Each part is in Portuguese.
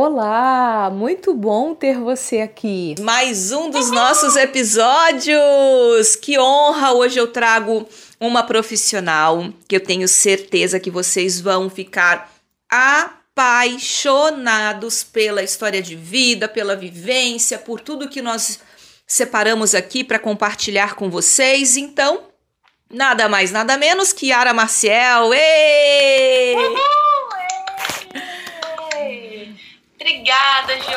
Olá, muito bom ter você aqui. Mais um dos nossos episódios. Que honra! Hoje eu trago uma profissional que eu tenho certeza que vocês vão ficar apaixonados pela história de vida, pela vivência, por tudo que nós separamos aqui para compartilhar com vocês. Então, nada mais, nada menos que Yara Marcial. Ei! Uhul! Obrigada, Jô.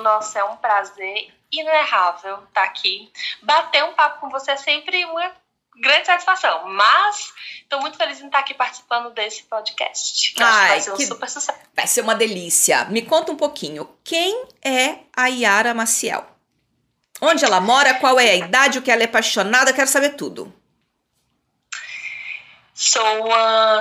Nossa, é um prazer inerrável estar aqui. Bater um papo com você é sempre uma grande satisfação. Mas estou muito feliz em estar aqui participando desse podcast. Que Ai, vai ser um super sucesso. Vai ser uma delícia. Me conta um pouquinho. Quem é a Yara Maciel? Onde ela mora? Qual é a idade? O que ela é apaixonada? Quero saber tudo. Sou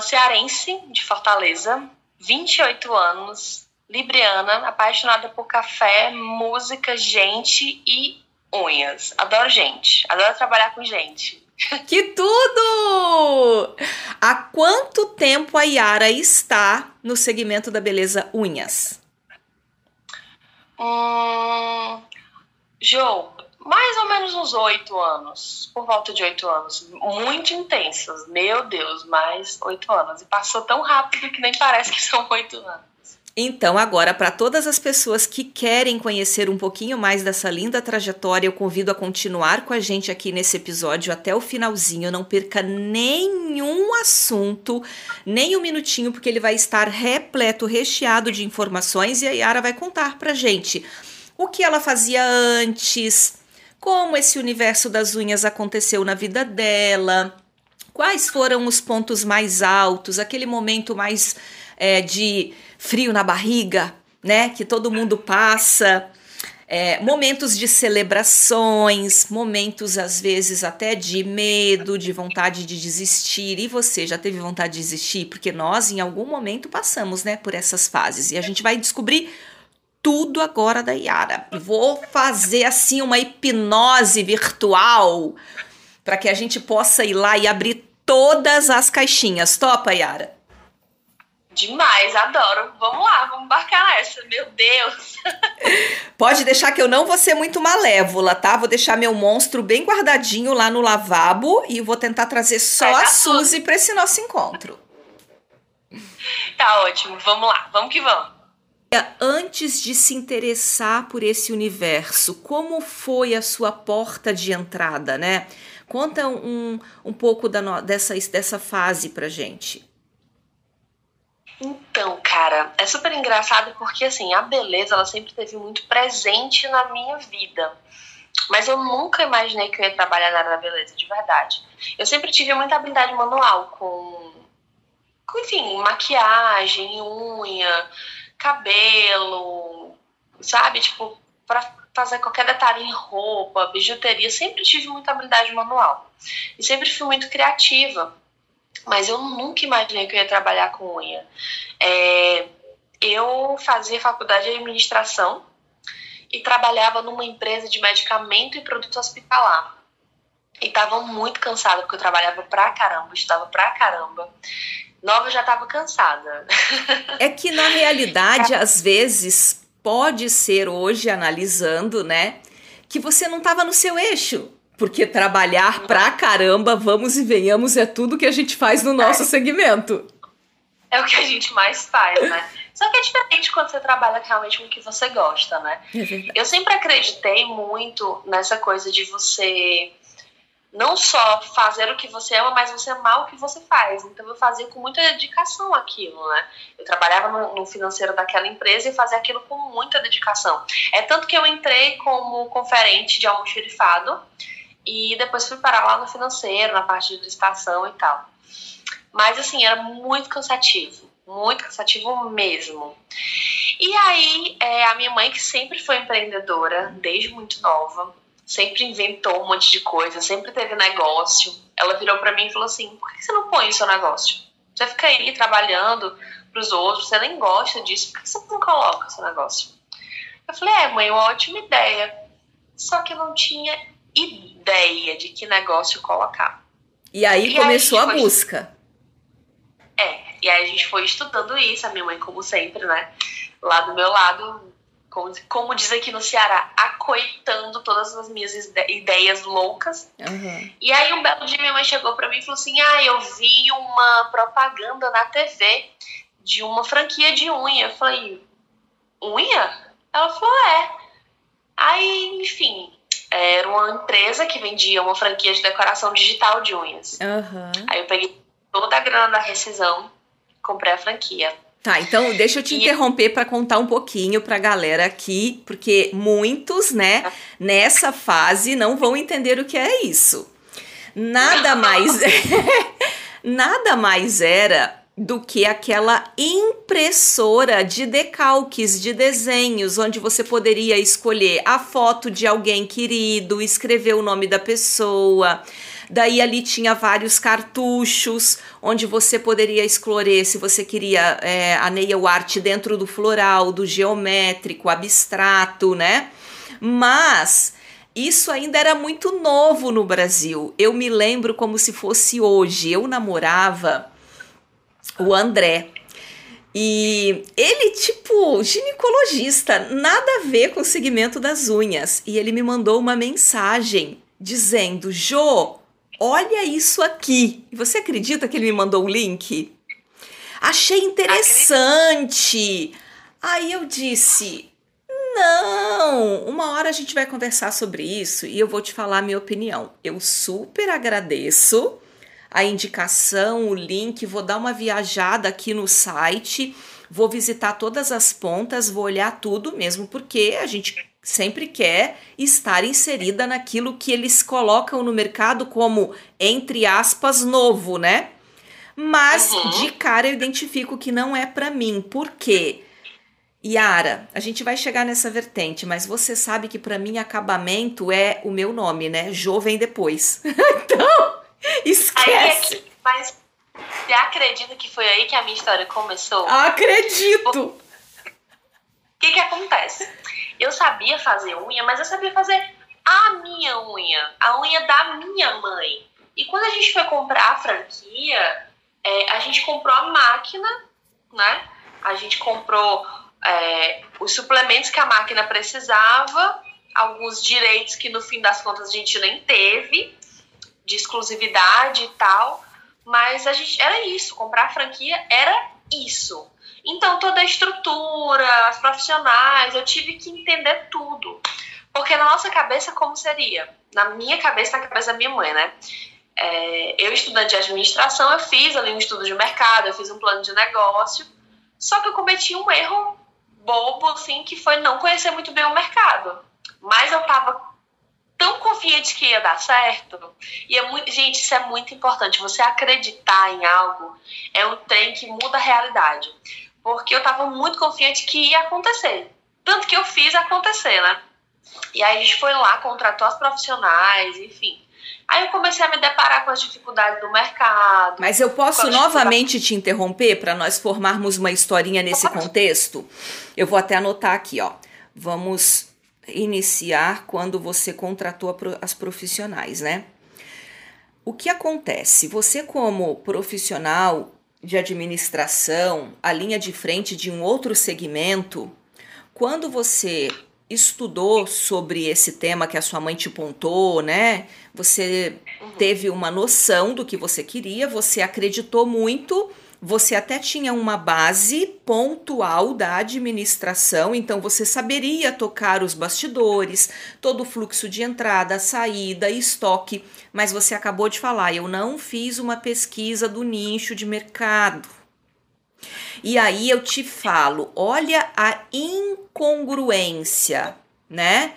cearense de Fortaleza. 28 anos, libriana, apaixonada por café, música, gente e unhas. Adoro gente, adoro trabalhar com gente. Que tudo! Há quanto tempo a Yara está no segmento da beleza unhas? Hum, Jô, mais ou menos uns oito anos, por volta de oito anos, muito intensos, meu Deus, mais oito anos. E passou tão rápido que nem parece que são oito anos. Então, agora, para todas as pessoas que querem conhecer um pouquinho mais dessa linda trajetória, eu convido a continuar com a gente aqui nesse episódio até o finalzinho. Não perca nenhum assunto, nem um minutinho, porque ele vai estar repleto, recheado de informações e a Yara vai contar para gente o que ela fazia antes, como esse universo das unhas aconteceu na vida dela, quais foram os pontos mais altos, aquele momento mais é, de frio na barriga, né, que todo mundo passa. É, momentos de celebrações, momentos às vezes até de medo, de vontade de desistir. E você já teve vontade de desistir? Porque nós, em algum momento, passamos né, por essas fases e a gente vai descobrir tudo agora da Yara. Vou fazer assim uma hipnose virtual para que a gente possa ir lá e abrir todas as caixinhas. Topa, Yara? Demais, adoro. Vamos lá, vamos embarcar nessa. Meu Deus. Pode deixar que eu não vou ser muito malévola, tá? Vou deixar meu monstro bem guardadinho lá no lavabo e vou tentar trazer só a Suzy para esse nosso encontro. Tá ótimo. Vamos lá, vamos que vamos antes de se interessar por esse universo, como foi a sua porta de entrada, né? Conta um, um pouco da, dessa, dessa fase pra gente. Então, cara, é super engraçado porque assim, a beleza ela sempre teve muito presente na minha vida. Mas eu nunca imaginei que eu ia trabalhar na área da beleza, de verdade. Eu sempre tive muita habilidade manual com, com enfim, maquiagem, unha, cabelo, sabe? Tipo, para fazer qualquer detalhe em roupa, bijuteria, sempre tive muita habilidade manual. E sempre fui muito criativa. Mas eu nunca imaginei que eu ia trabalhar com unha. É, eu fazia faculdade de administração e trabalhava numa empresa de medicamento e produto hospitalar. E tava muito cansada, porque eu trabalhava pra caramba, estava pra caramba. Nova já estava cansada. É que na realidade, às vezes, pode ser hoje, analisando, né, que você não estava no seu eixo. Porque trabalhar pra caramba, vamos e venhamos, é tudo que a gente faz no nosso é. segmento. É o que a gente mais faz, né? Só que é diferente quando você trabalha realmente com o que você gosta, né? É eu sempre acreditei muito nessa coisa de você não só fazer o que você ama, mas você amar o que você faz. Então eu fazia com muita dedicação aquilo, né? Eu trabalhava no, no, financeiro daquela empresa e fazia aquilo com muita dedicação. É tanto que eu entrei como conferente de almoxerifado e depois fui parar lá no financeiro, na parte de licitação e tal. Mas assim, era muito cansativo, muito cansativo mesmo. E aí, é, a minha mãe, que sempre foi empreendedora, desde muito nova, sempre inventou um monte de coisa, sempre teve negócio. Ela virou para mim e falou assim: por que você não põe o seu negócio? Você fica aí trabalhando para os outros, você nem gosta disso, por que você não coloca o seu negócio? Eu falei: é, mãe, uma ótima ideia. Só que eu não tinha ideia de que negócio colocar. E aí e começou aí a, a busca. É, E aí a gente foi estudando isso, a minha mãe, como sempre, né? Lá do meu lado, como, diz aqui no Ceará, acoitando todas as minhas ideias loucas. Uhum. E aí um belo dia minha mãe chegou para mim e falou assim: Ah, eu vi uma propaganda na TV de uma franquia de unha. Eu falei, unha? Ela falou, é. Aí, enfim, era uma empresa que vendia uma franquia de decoração digital de unhas. Uhum. Aí eu peguei toda a grana da rescisão, comprei a franquia. Tá, então deixa eu te e... interromper para contar um pouquinho para a galera aqui, porque muitos, né, nessa fase não vão entender o que é isso. Nada mais nada mais era do que aquela impressora de decalques, de desenhos, onde você poderia escolher a foto de alguém querido, escrever o nome da pessoa, Daí ali tinha vários cartuchos onde você poderia escolher se você queria é, a nail art dentro do floral, do geométrico, abstrato, né? Mas isso ainda era muito novo no Brasil. Eu me lembro como se fosse hoje. Eu namorava o André. E ele, tipo, ginecologista, nada a ver com o segmento das unhas. E ele me mandou uma mensagem dizendo: Jô, olha isso aqui. Você acredita que ele me mandou um link? Achei interessante. Aí eu disse: não, uma hora a gente vai conversar sobre isso e eu vou te falar a minha opinião. Eu super agradeço a indicação, o link, vou dar uma viajada aqui no site, vou visitar todas as pontas, vou olhar tudo mesmo, porque a gente sempre quer estar inserida naquilo que eles colocam no mercado como, entre aspas, novo, né? Mas uhum. de cara eu identifico que não é para mim. Por quê? Yara, a gente vai chegar nessa vertente, mas você sabe que para mim acabamento é o meu nome, né? Jo vem depois. então, esquece. Aí, mas você acredita que foi aí que a minha história começou? Acredito. Que que acontece? Eu sabia fazer unha, mas eu sabia fazer a minha unha, a unha da minha mãe. E quando a gente foi comprar a franquia, é, a gente comprou a máquina, né? A gente comprou é, os suplementos que a máquina precisava, alguns direitos que no fim das contas a gente nem teve, de exclusividade e tal. Mas a gente era isso, comprar a franquia era isso. Então, toda a estrutura, as profissionais, eu tive que entender tudo. Porque na nossa cabeça, como seria? Na minha cabeça, na cabeça da minha mãe, né? É, eu, estudante de administração, eu fiz ali um estudo de mercado, eu fiz um plano de negócio, só que eu cometi um erro bobo, assim, que foi não conhecer muito bem o mercado. Mas eu tava tão confiante que ia dar certo. E é muito, gente, isso é muito importante. Você acreditar em algo é um trem que muda a realidade porque eu estava muito confiante que ia acontecer. Tanto que eu fiz acontecer, né? E aí a gente foi lá, contratou as profissionais, enfim. Aí eu comecei a me deparar com as dificuldades do mercado. Mas eu posso novamente te interromper para nós formarmos uma historinha nesse Pode. contexto? Eu vou até anotar aqui, ó. Vamos iniciar quando você contratou as profissionais, né? O que acontece? Você, como profissional, de administração, a linha de frente de um outro segmento, quando você estudou sobre esse tema que a sua mãe te pontou, né? Você uhum. teve uma noção do que você queria, você acreditou muito você até tinha uma base pontual da administração, então você saberia tocar os bastidores, todo o fluxo de entrada, saída, estoque, mas você acabou de falar, eu não fiz uma pesquisa do nicho de mercado. E aí eu te falo, olha a incongruência, né?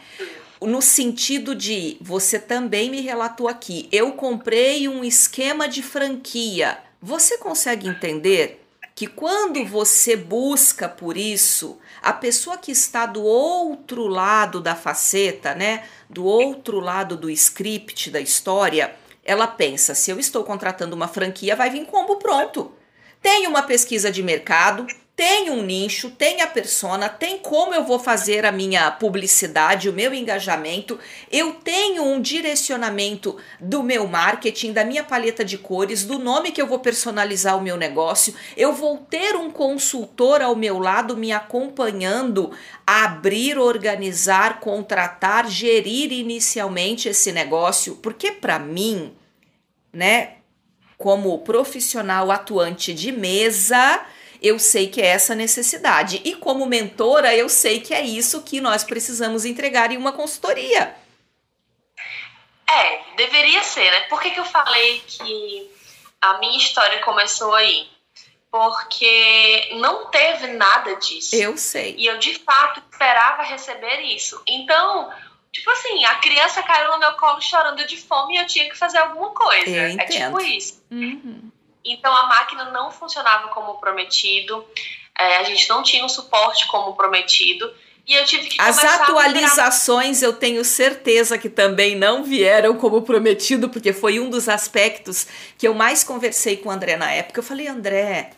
No sentido de, você também me relatou aqui, eu comprei um esquema de franquia você consegue entender que quando você busca por isso, a pessoa que está do outro lado da faceta, né, do outro lado do script da história, ela pensa: se eu estou contratando uma franquia, vai vir combo pronto. Tem uma pesquisa de mercado, tem um nicho, tem a persona, tem como eu vou fazer a minha publicidade, o meu engajamento, eu tenho um direcionamento do meu marketing, da minha paleta de cores, do nome que eu vou personalizar o meu negócio, eu vou ter um consultor ao meu lado me acompanhando a abrir, organizar, contratar, gerir inicialmente esse negócio, porque para mim, né, como profissional atuante de mesa, eu sei que é essa necessidade. E como mentora, eu sei que é isso que nós precisamos entregar em uma consultoria. É, deveria ser, né? Por que, que eu falei que a minha história começou aí? Porque não teve nada disso. Eu sei. E eu, de fato, esperava receber isso. Então, tipo assim, a criança caiu no meu colo chorando de fome e eu tinha que fazer alguma coisa. Eu entendo. É tipo isso. Uhum. Então a máquina não funcionava como prometido, é, a gente não tinha o um suporte como prometido. E eu tive que As atualizações eu tenho certeza que também não vieram como prometido, porque foi um dos aspectos que eu mais conversei com o André na época. Eu falei, André,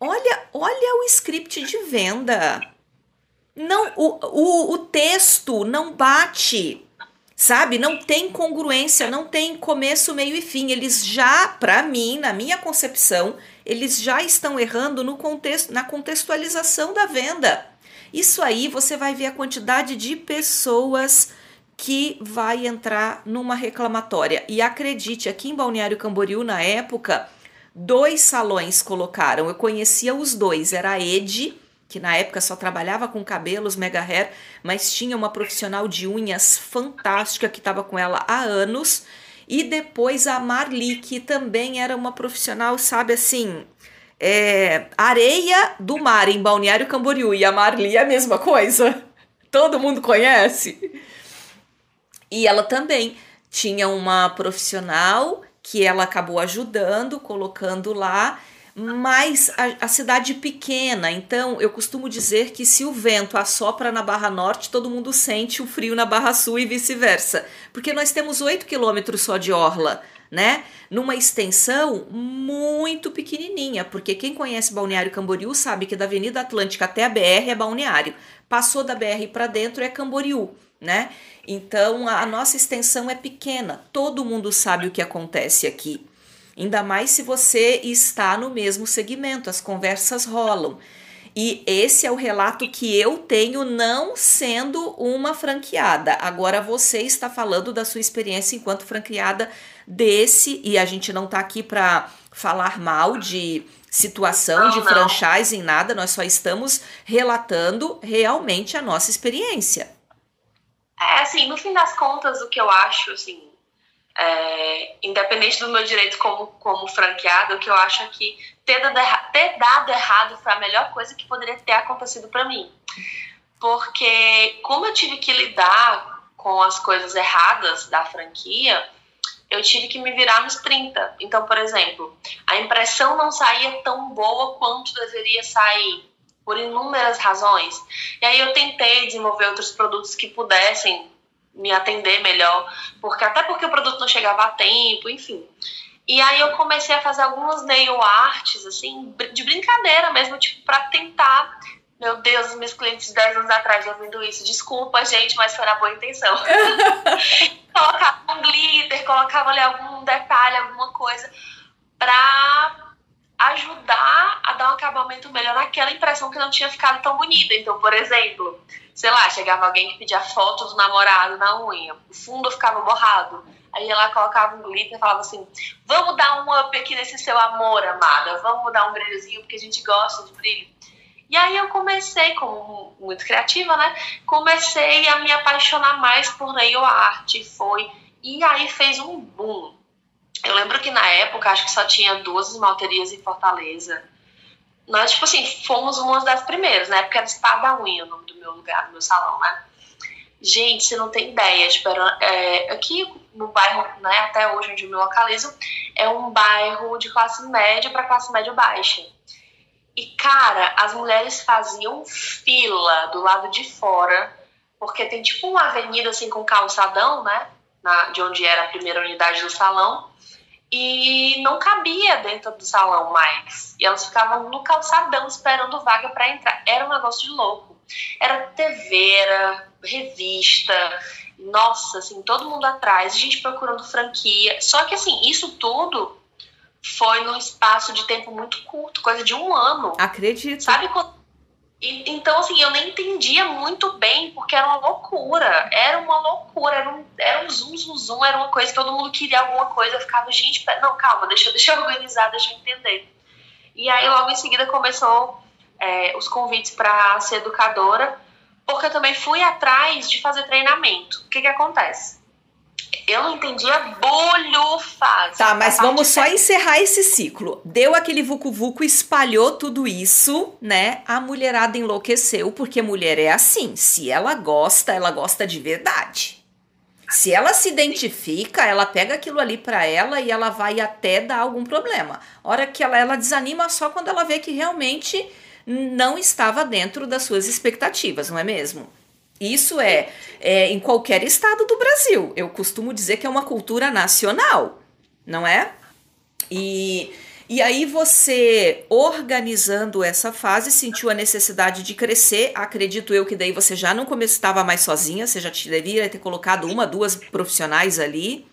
olha, olha o script de venda. Não, o, o, o texto não bate sabe? Não tem congruência, não tem começo, meio e fim. Eles já, para mim, na minha concepção, eles já estão errando no contexto, na contextualização da venda. Isso aí você vai ver a quantidade de pessoas que vai entrar numa reclamatória. E acredite, aqui em Balneário Camboriú, na época, dois salões colocaram. Eu conhecia os dois, era a Ed que na época só trabalhava com cabelos mega hair, mas tinha uma profissional de unhas fantástica que estava com ela há anos. E depois a Marli, que também era uma profissional, sabe assim, é, areia do mar em Balneário Camboriú. E a Marli é a mesma coisa. Todo mundo conhece. E ela também tinha uma profissional que ela acabou ajudando, colocando lá mas a, a, cidade pequena, então eu costumo dizer que se o vento assopra na Barra Norte, todo mundo sente o frio na Barra Sul e vice-versa, porque nós temos 8 quilômetros só de orla, né? Numa extensão muito pequenininha, porque quem conhece Balneário Camboriú sabe que da Avenida Atlântica até a BR é Balneário, passou da BR para dentro é Camboriú, né? Então a, a nossa extensão é pequena, todo mundo sabe o que acontece aqui. Ainda mais se você está no mesmo segmento, as conversas rolam. E esse é o relato que eu tenho não sendo uma franqueada. Agora você está falando da sua experiência enquanto franqueada desse e a gente não está aqui para falar mal de situação não, de franchising nada, nós só estamos relatando realmente a nossa experiência. É, assim, no fim das contas, o que eu acho, assim, é, independente do meu direito como, como franqueado, o que eu acho é que ter dado, ter dado errado foi a melhor coisa que poderia ter acontecido para mim. Porque, como eu tive que lidar com as coisas erradas da franquia, eu tive que me virar nos 30. Então, por exemplo, a impressão não saía tão boa quanto deveria sair, por inúmeras razões. E aí eu tentei desenvolver outros produtos que pudessem me atender melhor, porque até porque o produto não chegava a tempo, enfim. E aí eu comecei a fazer algumas nail arts, assim, de brincadeira mesmo, tipo, para tentar. Meu Deus, os meus clientes de 10 anos atrás ouvindo isso. Desculpa, gente, mas foi na boa intenção. colocava um glitter, colocava ali algum detalhe, alguma coisa, pra ajudar a dar um acabamento melhor naquela impressão que não tinha ficado tão bonita. Então, por exemplo, sei lá, chegava alguém que pedia foto do namorado na unha, o fundo ficava borrado. Aí ela colocava um glitter e falava assim: Vamos dar um up aqui nesse seu amor, amada, vamos dar um brilhozinho, porque a gente gosta de brilho. E aí eu comecei, como muito criativa, né? Comecei a me apaixonar mais por nail art, foi. E aí fez um boom. Eu lembro que na época, acho que só tinha duas esmalterias em Fortaleza. Nós, tipo assim, fomos uma das primeiras, né? Porque era Espada Unha o nome do meu lugar, do meu salão, né? Gente, você não tem ideia. Tipo, era, é, aqui no bairro, né, até hoje onde eu me localizo, é um bairro de classe média para classe média baixa. E, cara, as mulheres faziam fila do lado de fora, porque tem tipo uma avenida assim com calçadão, né? Na, de onde era a primeira unidade do salão. e não cabia dentro do salão mais. E elas ficavam no calçadão esperando vaga para entrar. Era um negócio de louco. Era TV, era revista, nossa, assim, todo mundo atrás, gente procurando franquia. Só que assim, isso tudo foi num espaço de tempo muito curto, coisa de um ano. Acredito. Sabe quando e, então, assim, eu nem entendia muito bem, porque era uma loucura. Era uma loucura, era um, era um zoom, zoom, zoom, era uma coisa, todo mundo queria alguma coisa. Eu ficava, gente, não, calma, deixa, deixa eu organizar, deixa eu entender. E aí, logo em seguida, começou é, os convites para ser educadora, porque eu também fui atrás de fazer treinamento. O que que acontece? Eu não entendia bolhufas. Tá, mas vamos só encerrar esse ciclo. Deu aquele vucu-vucu, espalhou tudo isso, né? A mulherada enlouqueceu, porque mulher é assim. Se ela gosta, ela gosta de verdade. Se ela se identifica, ela pega aquilo ali para ela e ela vai até dar algum problema. Hora que ela, ela desanima só quando ela vê que realmente não estava dentro das suas expectativas, não é mesmo? Isso é, é, em qualquer estado do Brasil. Eu costumo dizer que é uma cultura nacional, não é? E, e aí você, organizando essa fase, sentiu a necessidade de crescer. Acredito eu que daí você já não estava mais sozinha, você já deveria ter colocado uma, duas profissionais ali.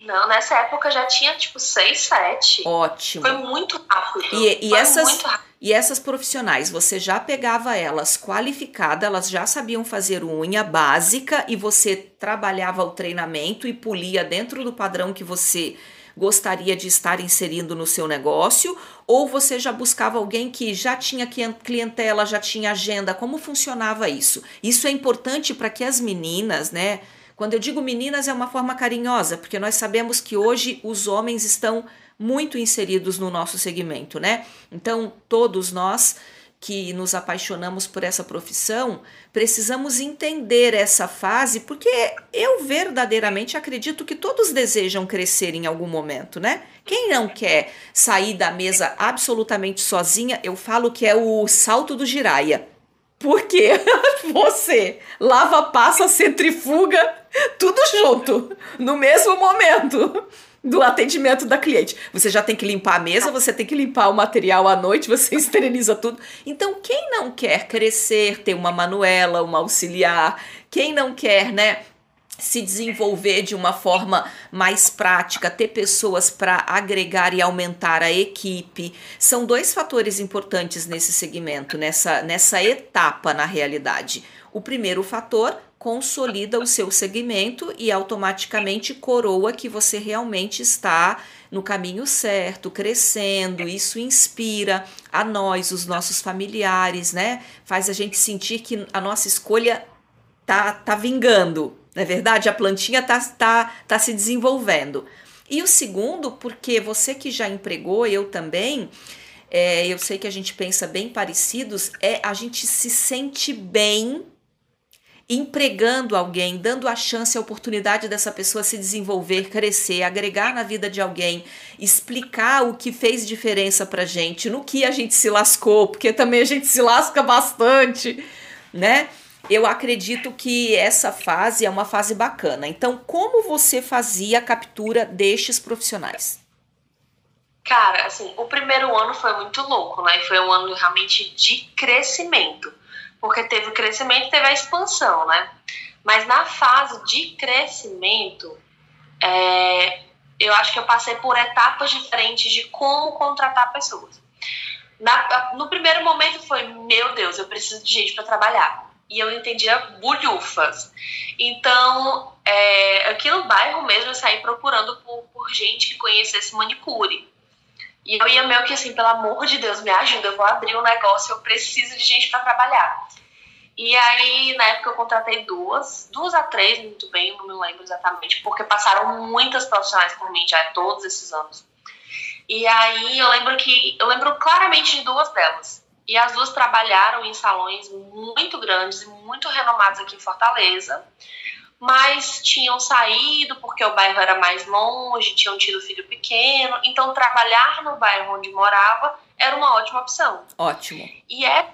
Não, nessa época já tinha tipo seis, sete. Ótimo. Foi muito rápido. E, e essas, muito rápido. E essas profissionais, você já pegava elas qualificadas, elas já sabiam fazer unha básica e você trabalhava o treinamento e polia dentro do padrão que você gostaria de estar inserindo no seu negócio, ou você já buscava alguém que já tinha clientela, já tinha agenda, como funcionava isso? Isso é importante para que as meninas, né? Quando eu digo meninas é uma forma carinhosa, porque nós sabemos que hoje os homens estão muito inseridos no nosso segmento, né? Então, todos nós que nos apaixonamos por essa profissão, precisamos entender essa fase, porque eu verdadeiramente acredito que todos desejam crescer em algum momento, né? Quem não quer sair da mesa absolutamente sozinha, eu falo que é o salto do giraia. Porque você lava, passa, centrifuga, tudo junto, no mesmo momento do atendimento da cliente. Você já tem que limpar a mesa, você tem que limpar o material à noite, você esteriliza tudo. Então, quem não quer crescer, ter uma manuela, uma auxiliar, quem não quer, né, se desenvolver de uma forma mais prática, ter pessoas para agregar e aumentar a equipe, são dois fatores importantes nesse segmento, nessa, nessa etapa na realidade. O primeiro fator consolida o seu segmento e automaticamente coroa que você realmente está no caminho certo, crescendo. Isso inspira a nós, os nossos familiares, né? Faz a gente sentir que a nossa escolha tá, tá vingando, não é verdade? A plantinha tá, tá, tá se desenvolvendo. E o segundo, porque você que já empregou, eu também, é, eu sei que a gente pensa bem parecidos, é a gente se sente bem empregando alguém, dando a chance, a oportunidade dessa pessoa se desenvolver, crescer, agregar na vida de alguém, explicar o que fez diferença pra gente, no que a gente se lascou, porque também a gente se lasca bastante, né? Eu acredito que essa fase é uma fase bacana. Então, como você fazia a captura destes profissionais? Cara, assim, o primeiro ano foi muito louco, né? Foi um ano realmente de crescimento porque teve o crescimento e teve a expansão, né? Mas na fase de crescimento, é, eu acho que eu passei por etapas diferentes de como contratar pessoas. Na, no primeiro momento foi, meu Deus, eu preciso de gente para trabalhar. E eu entendia bulhufas. Então, é, aqui no bairro mesmo, eu saí procurando por, por gente que conhecesse manicure. E eu ia meio que assim, pelo amor de Deus, me ajuda, eu vou abrir um negócio, eu preciso de gente para trabalhar. E aí, na época, eu contratei duas, duas a três, muito bem, não me lembro exatamente, porque passaram muitas profissionais por mim já todos esses anos. E aí eu lembro que eu lembro claramente de duas delas. E as duas trabalharam em salões muito grandes e muito renomados aqui em Fortaleza mas tinham saído porque o bairro era mais longe, tinham tido filho pequeno, então trabalhar no bairro onde morava era uma ótima opção. Ótimo. E é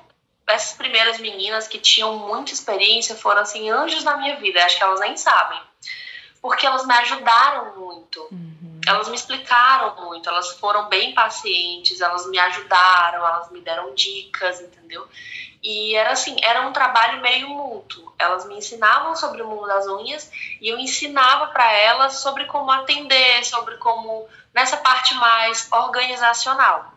essas primeiras meninas que tinham muita experiência foram assim anjos na minha vida, acho que elas nem sabem. Porque elas me ajudaram muito. Uhum. Elas me explicaram muito, elas foram bem pacientes, elas me ajudaram, elas me deram dicas, entendeu? E era assim, era um trabalho meio mútuo. Elas me ensinavam sobre o mundo das unhas e eu ensinava para elas sobre como atender, sobre como nessa parte mais organizacional.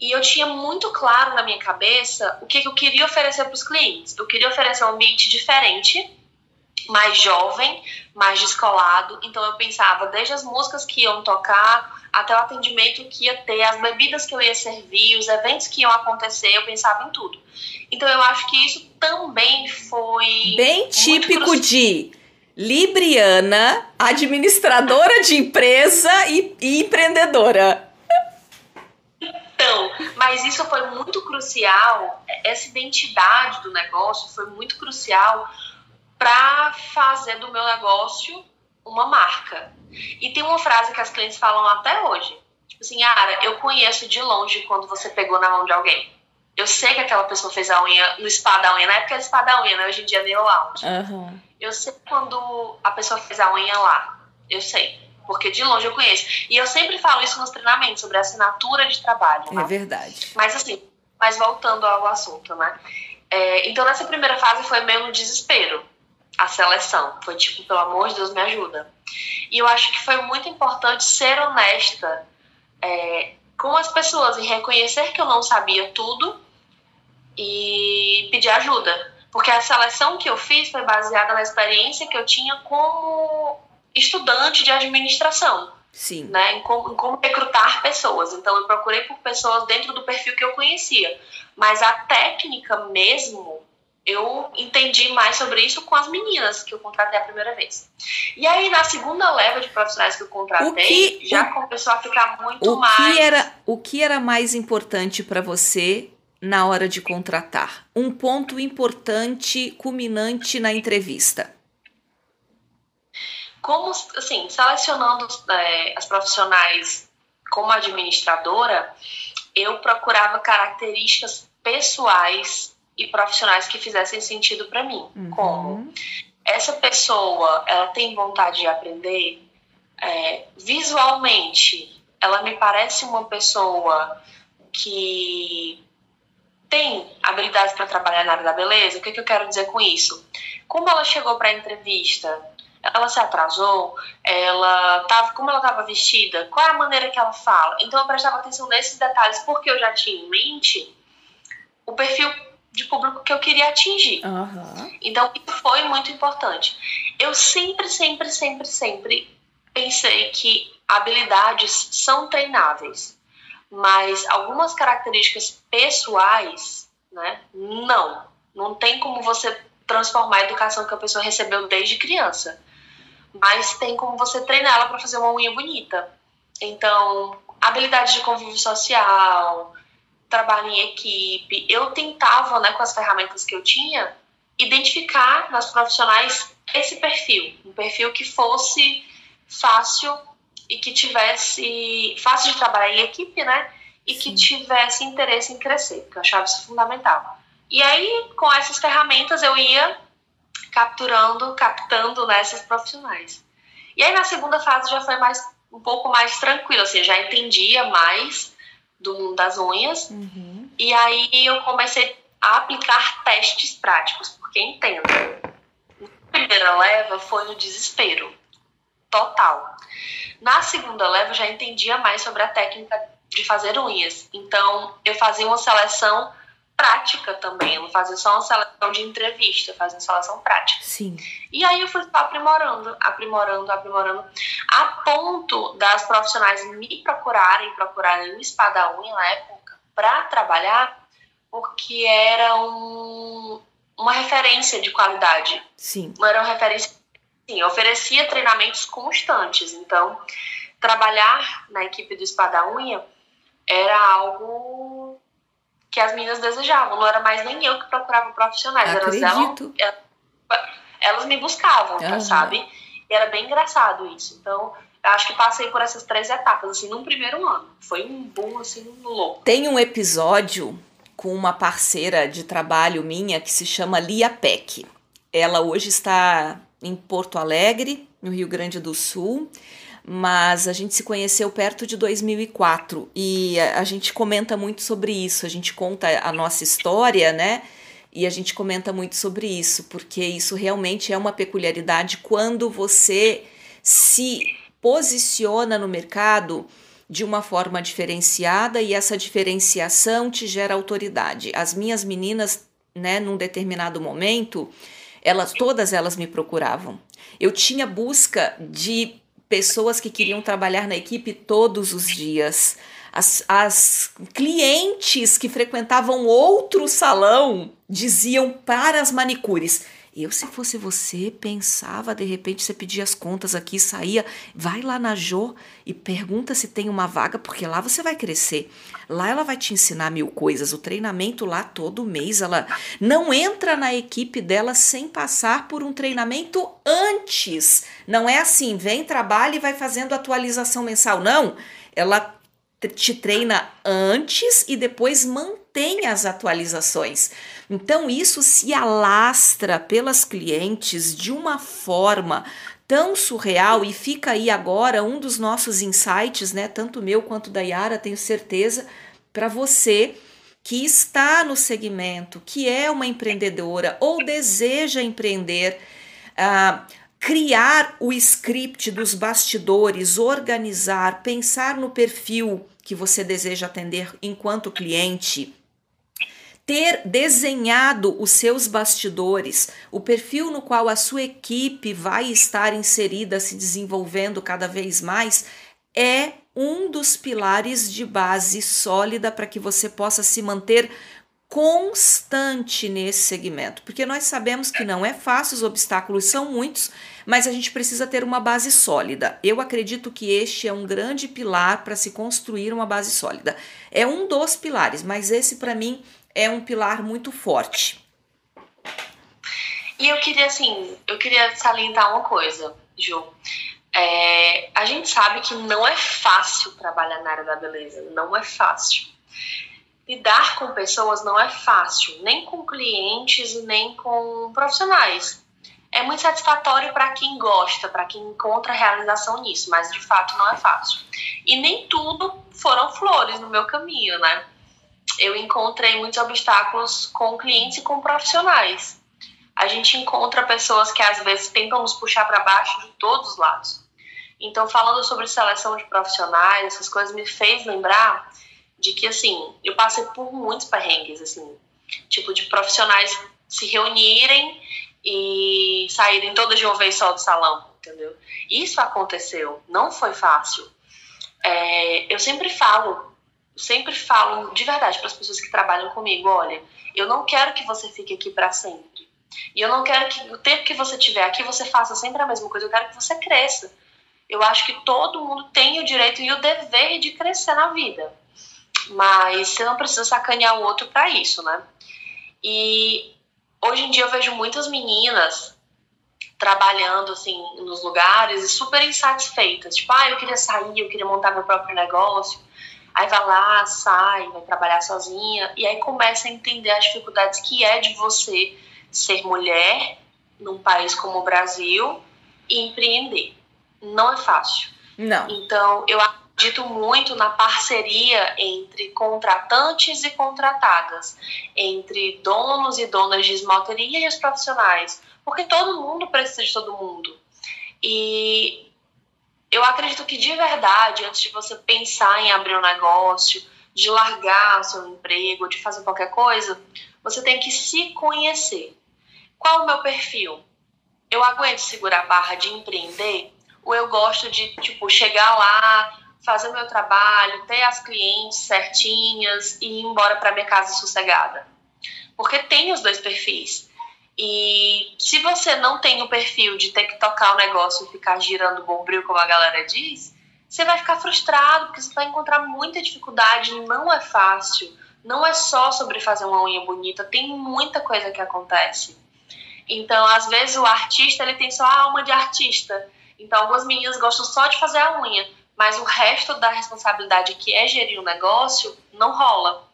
E eu tinha muito claro na minha cabeça o que eu queria oferecer para os clientes. Eu queria oferecer um ambiente diferente, mais jovem, mais descolado. Então eu pensava desde as músicas que iam tocar até o atendimento que ia ter, as bebidas que eu ia servir, os eventos que iam acontecer, eu pensava em tudo. Então eu acho que isso também foi bem típico de Libriana, administradora de empresa e, e empreendedora. Então, mas isso foi muito crucial, essa identidade do negócio foi muito crucial para fazer do meu negócio uma marca. E tem uma frase que as clientes falam até hoje. Tipo assim, Ara, eu conheço de longe quando você pegou na mão de alguém. Eu sei que aquela pessoa fez a unha no spa da unha. Na época era spa da unha, né? Hoje em dia é nail lounge. Uhum. Eu sei quando a pessoa fez a unha lá. Eu sei. Porque de longe eu conheço. E eu sempre falo isso nos treinamentos, sobre a assinatura de trabalho. É né? verdade. Mas assim, mas voltando ao assunto, né? É, então nessa primeira fase foi meio no desespero a seleção. Foi tipo, pelo amor de Deus, me ajuda. E eu acho que foi muito importante ser honesta é, com as pessoas e reconhecer que eu não sabia tudo e pedir ajuda. Porque a seleção que eu fiz foi baseada na experiência que eu tinha como estudante de administração. Sim. Né, em como, em como recrutar pessoas. Então, eu procurei por pessoas dentro do perfil que eu conhecia. Mas a técnica mesmo eu entendi mais sobre isso com as meninas que eu contratei a primeira vez. E aí, na segunda leva de profissionais que eu contratei, que, já o, começou a ficar muito o mais. Que era, o que era mais importante para você na hora de contratar? Um ponto importante, culminante na entrevista. Como, assim, selecionando é, as profissionais como administradora, eu procurava características pessoais e profissionais que fizessem sentido para mim. Uhum. Como essa pessoa, ela tem vontade de aprender é, visualmente, ela me parece uma pessoa que tem habilidades para trabalhar na área da beleza. O que, que eu quero dizer com isso? Como ela chegou para a entrevista, ela se atrasou, ela tava, como ela estava vestida, qual é a maneira que ela fala. Então eu prestava atenção nesses detalhes porque eu já tinha em mente o perfil de público que eu queria atingir. Uhum. Então, isso foi muito importante. Eu sempre, sempre, sempre, sempre pensei que habilidades são treináveis, mas algumas características pessoais, né, não. Não tem como você transformar a educação que a pessoa recebeu desde criança. Mas tem como você treinar ela para fazer uma unha bonita. Então, habilidade de convívio social, trabalho em equipe, eu tentava, né, com as ferramentas que eu tinha, identificar nas profissionais esse perfil, um perfil que fosse fácil e que tivesse fácil de trabalhar em equipe, né? E Sim. que tivesse interesse em crescer, porque eu achava isso fundamental. E aí, com essas ferramentas, eu ia capturando, captando nessas né, profissionais. E aí, na segunda fase, já foi mais um pouco mais tranquilo, assim, já entendia mais do mundo das unhas. Uhum. E aí eu comecei a aplicar testes práticos, porque entenda, a primeira leva foi no desespero total. Na segunda leva eu já entendia mais sobre a técnica de fazer unhas. Então eu fazia uma seleção prática também. Eu não fazia só uma seleção de entrevista, eu fazia uma seleção prática. Sim. E aí eu fui aprimorando, aprimorando, aprimorando, a ponto das profissionais me procurarem, procurarem o spa da unha na época para trabalhar, porque era um, uma referência de qualidade. Sim. Não era uma referência. Sim, oferecia treinamentos constantes. Então, trabalhar na equipe do spa da unha era algo que as meninas desejavam. Não era mais nem eu que procurava profissionais, Acredito. elas, elas, elas me buscavam, uhum. sabe? E era bem engraçado isso. Então, eu acho que passei por essas três etapas, assim, num primeiro ano. Foi um boom, assim, louco. Tem um episódio com uma parceira de trabalho minha que se chama Lia Peck. Ela hoje está em Porto Alegre, no Rio Grande do Sul, mas a gente se conheceu perto de 2004 e a, a gente comenta muito sobre isso, a gente conta a nossa história, né? E a gente comenta muito sobre isso, porque isso realmente é uma peculiaridade quando você se posiciona no mercado de uma forma diferenciada e essa diferenciação te gera autoridade. As minhas meninas, né, num determinado momento, elas todas elas me procuravam. Eu tinha busca de pessoas que queriam trabalhar na equipe todos os dias. As, as clientes que frequentavam outro salão diziam para as manicures: eu, se fosse você, pensava, de repente você pedia as contas aqui, saía, vai lá na Jo e pergunta se tem uma vaga, porque lá você vai crescer. Lá ela vai te ensinar mil coisas. O treinamento lá todo mês, ela não entra na equipe dela sem passar por um treinamento antes. Não é assim, vem, trabalha e vai fazendo atualização mensal. Não. Ela te treina antes e depois mantém as atualizações. Então isso se alastra pelas clientes de uma forma tão surreal e fica aí agora um dos nossos insights, né, tanto meu quanto da Yara, tenho certeza, para você que está no segmento, que é uma empreendedora ou deseja empreender, uh, criar o script dos bastidores, organizar, pensar no perfil que você deseja atender enquanto cliente, ter desenhado os seus bastidores, o perfil no qual a sua equipe vai estar inserida, se desenvolvendo cada vez mais, é um dos pilares de base sólida para que você possa se manter constante nesse segmento, porque nós sabemos que não é fácil, os obstáculos são muitos, mas a gente precisa ter uma base sólida. Eu acredito que este é um grande pilar para se construir uma base sólida. É um dos pilares, mas esse para mim é um pilar muito forte. E eu queria assim, eu queria salientar uma coisa, Ju. É, a gente sabe que não é fácil trabalhar na área da beleza, não é fácil lidar com pessoas não é fácil, nem com clientes nem com profissionais. É muito satisfatório para quem gosta, para quem encontra realização nisso, mas de fato não é fácil. E nem tudo foram flores no meu caminho, né? Eu encontrei muitos obstáculos com clientes e com profissionais. A gente encontra pessoas que às vezes tentam nos puxar para baixo de todos os lados. Então, falando sobre seleção de profissionais, essas coisas me fez lembrar de que, assim, eu passei por muitos perrengues, assim, tipo, de profissionais se reunirem e saírem todas de uma vez só do salão, entendeu? Isso aconteceu, não foi fácil. É, eu sempre falo, sempre falo de verdade para as pessoas que trabalham comigo, olha, eu não quero que você fique aqui para sempre. E eu não quero que o tempo que você tiver aqui você faça sempre a mesma coisa, eu quero que você cresça. Eu acho que todo mundo tem o direito e o dever de crescer na vida mas você não precisa sacanear o outro para isso, né? E hoje em dia eu vejo muitas meninas trabalhando assim nos lugares e super insatisfeitas, tipo, ah, eu queria sair, eu queria montar meu próprio negócio. Aí vai lá, sai, vai trabalhar sozinha e aí começa a entender as dificuldades que é de você ser mulher num país como o Brasil e empreender. Não é fácil. Não. Então, eu dito muito na parceria entre contratantes e contratadas, entre donos e donas de esmalteria e os profissionais, porque todo mundo precisa de todo mundo. E eu acredito que de verdade, antes de você pensar em abrir um negócio, de largar seu emprego, de fazer qualquer coisa, você tem que se conhecer. Qual o meu perfil? Eu aguento segurar a barra de empreender? Ou eu gosto de, tipo, chegar lá, fazer o meu trabalho, ter as clientes certinhas e ir embora para minha casa sossegada. Porque tem os dois perfis. E se você não tem o perfil de ter que tocar o negócio e ficar girando bombril, como a galera diz, você vai ficar frustrado, porque você vai encontrar muita dificuldade, não é fácil. Não é só sobre fazer uma unha bonita, tem muita coisa que acontece. Então, às vezes, o artista ele tem só a alma de artista. Então, algumas meninas gostam só de fazer a unha mas o resto da responsabilidade que é gerir o um negócio não rola.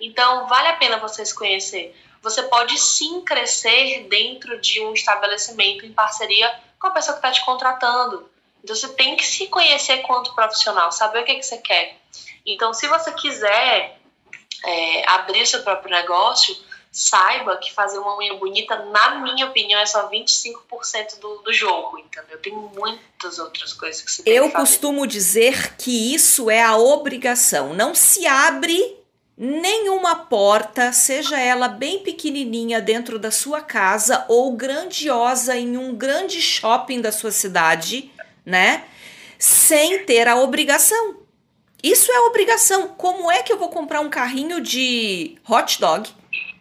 Então, vale a pena você se conhecer. Você pode sim crescer dentro de um estabelecimento em parceria com a pessoa que está te contratando. Então você tem que se conhecer quanto profissional, saber o que, que você quer. Então, se você quiser é, abrir seu próprio negócio, saiba que fazer uma unha bonita, na minha opinião, é só 25% do, do jogo, entendeu? Tem muitas outras coisas que você tem Eu costumo dizer que isso é a obrigação. Não se abre nenhuma porta, seja ela bem pequenininha dentro da sua casa ou grandiosa em um grande shopping da sua cidade, né? Sem ter a obrigação. Isso é obrigação. Como é que eu vou comprar um carrinho de hot dog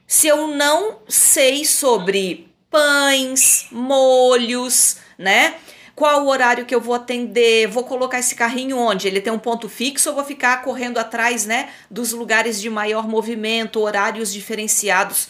se eu não sei sobre pães, molhos, né? Qual o horário que eu vou atender? Vou colocar esse carrinho onde? Ele tem um ponto fixo ou vou ficar correndo atrás, né, dos lugares de maior movimento, horários diferenciados?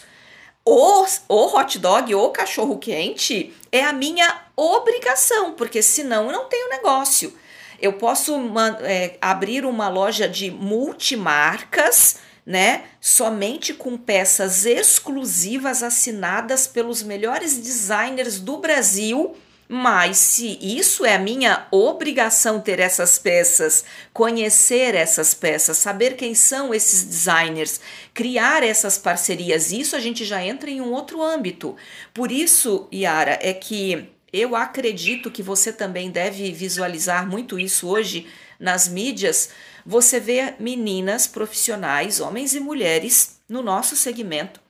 O, o hot dog ou cachorro quente é a minha obrigação, porque senão eu não tenho negócio. Eu posso é, abrir uma loja de multimarcas, né? Somente com peças exclusivas assinadas pelos melhores designers do Brasil. Mas se isso é a minha obrigação ter essas peças, conhecer essas peças, saber quem são esses designers, criar essas parcerias, isso a gente já entra em um outro âmbito. Por isso, Yara, é que eu acredito que você também deve visualizar muito isso hoje nas mídias. Você vê meninas profissionais, homens e mulheres, no nosso segmento,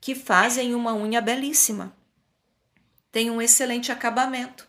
que fazem uma unha belíssima, tem um excelente acabamento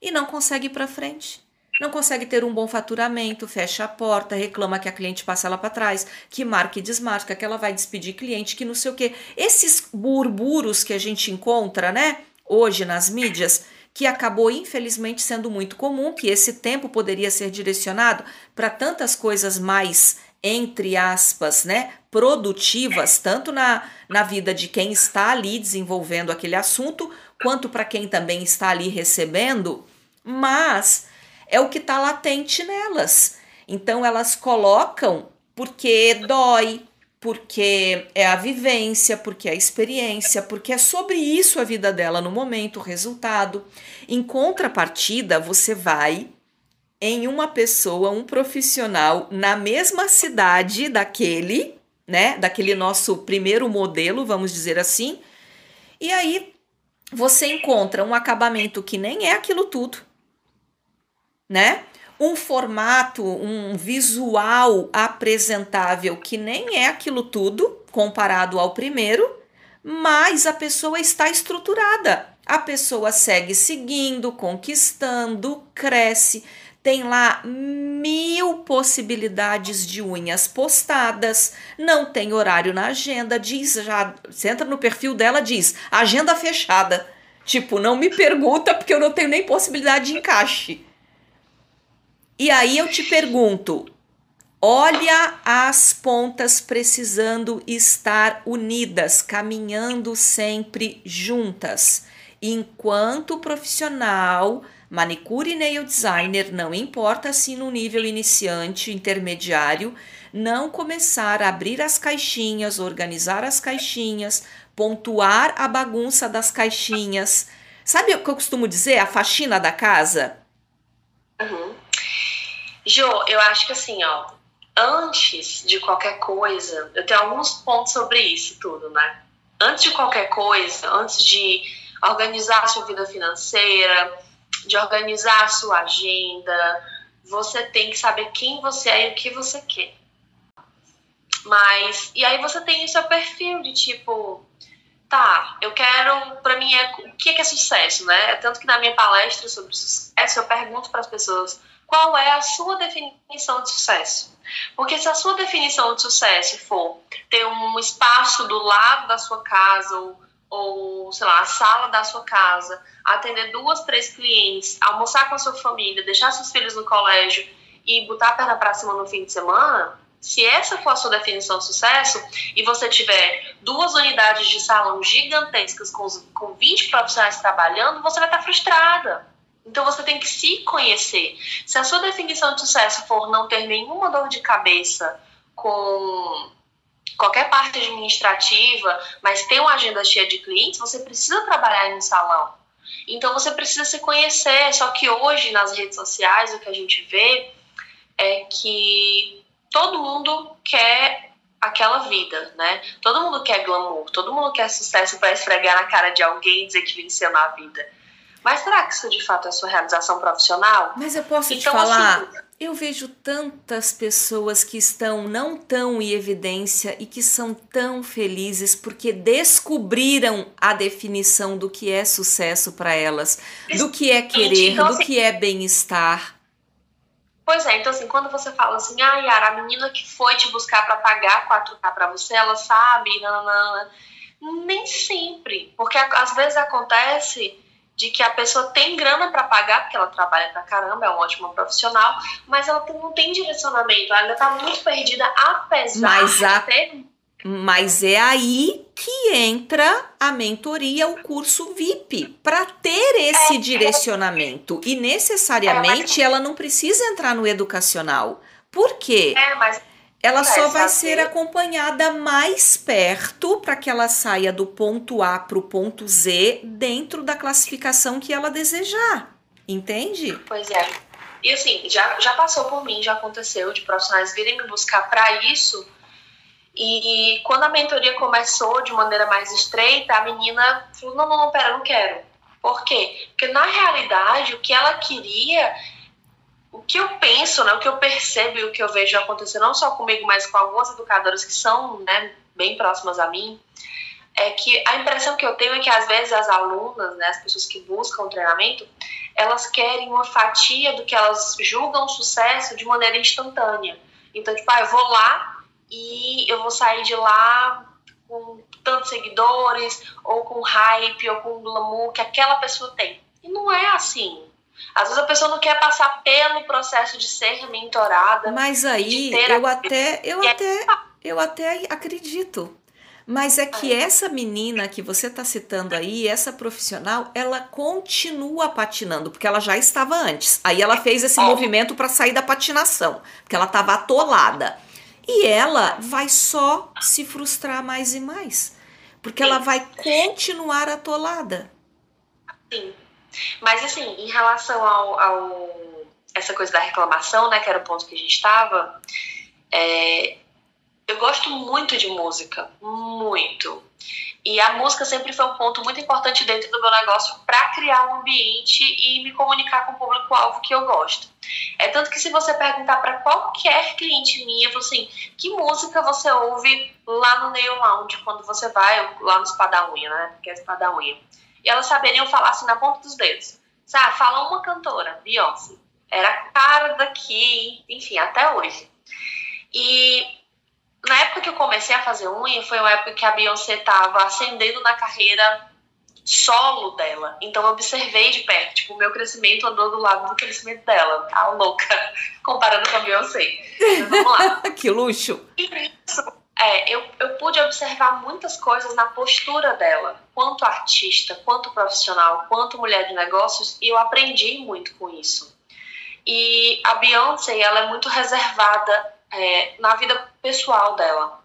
e não consegue ir para frente. Não consegue ter um bom faturamento, fecha a porta, reclama que a cliente passa ela para trás, que marca e desmarca, que ela vai despedir cliente, que não sei o quê. Esses burburos que a gente encontra, né, hoje nas mídias, que acabou infelizmente sendo muito comum, que esse tempo poderia ser direcionado para tantas coisas mais entre aspas, né, produtivas, tanto na, na vida de quem está ali desenvolvendo aquele assunto, quanto para quem também está ali recebendo, mas é o que está latente nelas. Então elas colocam porque dói, porque é a vivência, porque é a experiência, porque é sobre isso a vida dela no momento, o resultado. Em contrapartida, você vai em uma pessoa, um profissional na mesma cidade daquele, né, daquele nosso primeiro modelo, vamos dizer assim, e aí você encontra um acabamento que nem é aquilo tudo, né? um formato, um visual apresentável que nem é aquilo tudo comparado ao primeiro, mas a pessoa está estruturada. A pessoa segue seguindo, conquistando, cresce, tem lá mil possibilidades de unhas postadas, não tem horário na agenda, diz já, você entra no perfil dela, diz agenda fechada. Tipo, não me pergunta porque eu não tenho nem possibilidade de encaixe. E aí eu te pergunto: olha as pontas precisando estar unidas, caminhando sempre juntas. Enquanto profissional, manicure e nail designer, não importa se no nível iniciante, intermediário, não começar a abrir as caixinhas, organizar as caixinhas, pontuar a bagunça das caixinhas. Sabe o que eu costumo dizer? A faxina da casa? Uhum. Jo, eu acho que assim, ó, antes de qualquer coisa, eu tenho alguns pontos sobre isso tudo, né? Antes de qualquer coisa, antes de organizar a sua vida financeira, de organizar a sua agenda, você tem que saber quem você é e o que você quer. Mas, e aí você tem o seu perfil de tipo, tá, eu quero, para mim, é, o que é, que é sucesso, né? Tanto que na minha palestra sobre sucesso, eu pergunto para as pessoas qual é a sua definição de sucesso. Porque se a sua definição de sucesso for ter um espaço do lado da sua casa ou, ou sei lá, a sala da sua casa, atender duas, três clientes, almoçar com a sua família, deixar seus filhos no colégio e botar a perna para cima no fim de semana, se essa for a sua definição de sucesso e você tiver duas unidades de salão gigantescas com, com 20 profissionais trabalhando, você vai estar frustrada então você tem que se conhecer. Se a sua definição de sucesso for não ter nenhuma dor de cabeça com qualquer parte administrativa, mas ter uma agenda cheia de clientes, você precisa trabalhar em um salão. Então você precisa se conhecer. Só que hoje nas redes sociais o que a gente vê é que todo mundo quer aquela vida, né? Todo mundo quer glamour, todo mundo quer sucesso para esfregar na cara de alguém e dizer que venceu na vida. Mas será que isso de fato é sua realização profissional? Mas eu posso então, te falar, assim, eu vejo tantas pessoas que estão não tão em evidência e que são tão felizes porque descobriram a definição do que é sucesso para elas, do que é querer, então, do assim, que é bem-estar. Pois é, então assim, quando você fala assim, ah, Yara, a menina que foi te buscar para pagar 4K para você, ela sabe, não, nem sempre, porque às vezes acontece de que a pessoa tem grana para pagar, porque ela trabalha pra caramba, é um ótimo profissional, mas ela não tem direcionamento, ela ainda tá muito perdida, apesar mas a... de ter mas é aí que entra a mentoria, o curso VIP, para ter esse é, direcionamento. E necessariamente é, mas... ela não precisa entrar no educacional. Por quê? É, mas ela só vai ser acompanhada mais perto para que ela saia do ponto A para o ponto Z dentro da classificação que ela desejar. Entende? Pois é. E assim, já, já passou por mim, já aconteceu de profissionais virem me buscar para isso e quando a mentoria começou de maneira mais estreita, a menina falou: não, não, não, pera, não quero. Por quê? Porque na realidade o que ela queria, o que eu penso, né, o que eu percebo e o que eu vejo acontecer, não só comigo, mas com algumas educadoras que são né, bem próximas a mim, é que a impressão que eu tenho é que às vezes as alunas, né, as pessoas que buscam o treinamento, elas querem uma fatia do que elas julgam sucesso de maneira instantânea. Então, tipo, ah, eu vou lá, e eu vou sair de lá com tantos seguidores, ou com hype, ou com glamour que aquela pessoa tem. E não é assim. Às vezes a pessoa não quer passar pelo processo de ser mentorada. Mas aí eu até, eu até, eu até acredito. Mas é que é. essa menina que você está citando aí, essa profissional, ela continua patinando, porque ela já estava antes. Aí ela fez esse movimento para sair da patinação, porque ela estava atolada. E ela vai só se frustrar mais e mais. Porque ela vai continuar atolada. Sim. Mas assim, em relação ao, ao, essa coisa da reclamação, né, que era o ponto que a gente estava, é, eu gosto muito de música, muito. E a música sempre foi um ponto muito importante dentro do meu negócio para criar um ambiente e me comunicar com o público-alvo que eu gosto. É tanto que se você perguntar para qualquer cliente minha, assim, que música você ouve lá no Nail Lounge quando você vai, lá no Spa da Unha, né? Porque é Spa da Unha. E elas saberiam falar assim na ponta dos dedos. Sabe, fala uma cantora, Beyoncé. Era a cara daqui, enfim, até hoje. E na época que eu comecei a fazer unha, foi uma época que a Beyoncé estava ascendendo na carreira solo dela. Então eu observei de perto, tipo, o meu crescimento andou do lado do crescimento dela. Tá louca, comparando com a Beyoncé. Mas vamos lá. que luxo! E isso, é, eu, eu pude observar muitas coisas na postura dela, quanto artista, quanto profissional, quanto mulher de negócios, e eu aprendi muito com isso. E a Beyoncé, ela é muito reservada é, na vida pessoal dela.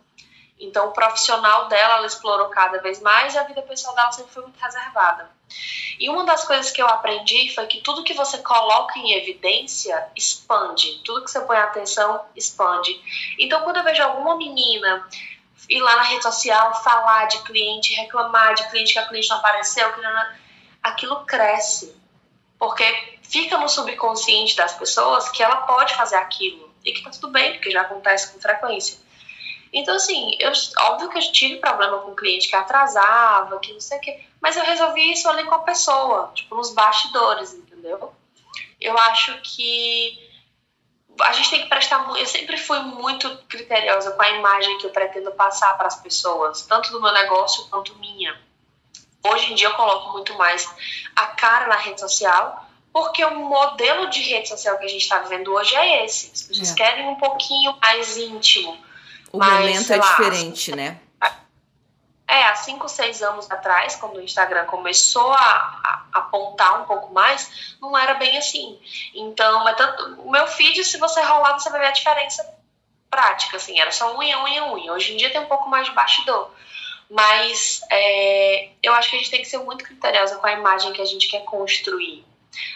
Então, o profissional dela, ela explorou cada vez mais e a vida pessoal dela sempre foi muito reservada. E uma das coisas que eu aprendi foi que tudo que você coloca em evidência expande, tudo que você põe atenção expande. Então, quando eu vejo alguma menina ir lá na rede social falar de cliente, reclamar de cliente que a cliente não apareceu, aquilo cresce. Porque fica no subconsciente das pessoas que ela pode fazer aquilo e que tá tudo bem, porque já acontece com frequência. Então, assim, eu, óbvio que eu tive problema com o cliente que atrasava, que não sei o quê, mas eu resolvi isso ali com a pessoa, tipo, nos bastidores, entendeu? Eu acho que a gente tem que prestar eu sempre fui muito criteriosa com a imagem que eu pretendo passar para as pessoas, tanto do meu negócio quanto minha. Hoje em dia eu coloco muito mais a cara na rede social, porque o modelo de rede social que a gente está vivendo hoje é esse. As pessoas é. querem um pouquinho mais íntimo. O momento é lá, diferente, né? É, há cinco, seis anos atrás, quando o Instagram começou a, a, apontar um pouco mais, não era bem assim. Então, é tanto, o meu feed, se você rolar, você vai ver a diferença prática, assim, era só unha, unha, unha. Hoje em dia tem um pouco mais de bastidor. Mas é, eu acho que a gente tem que ser muito criteriosa com a imagem que a gente quer construir.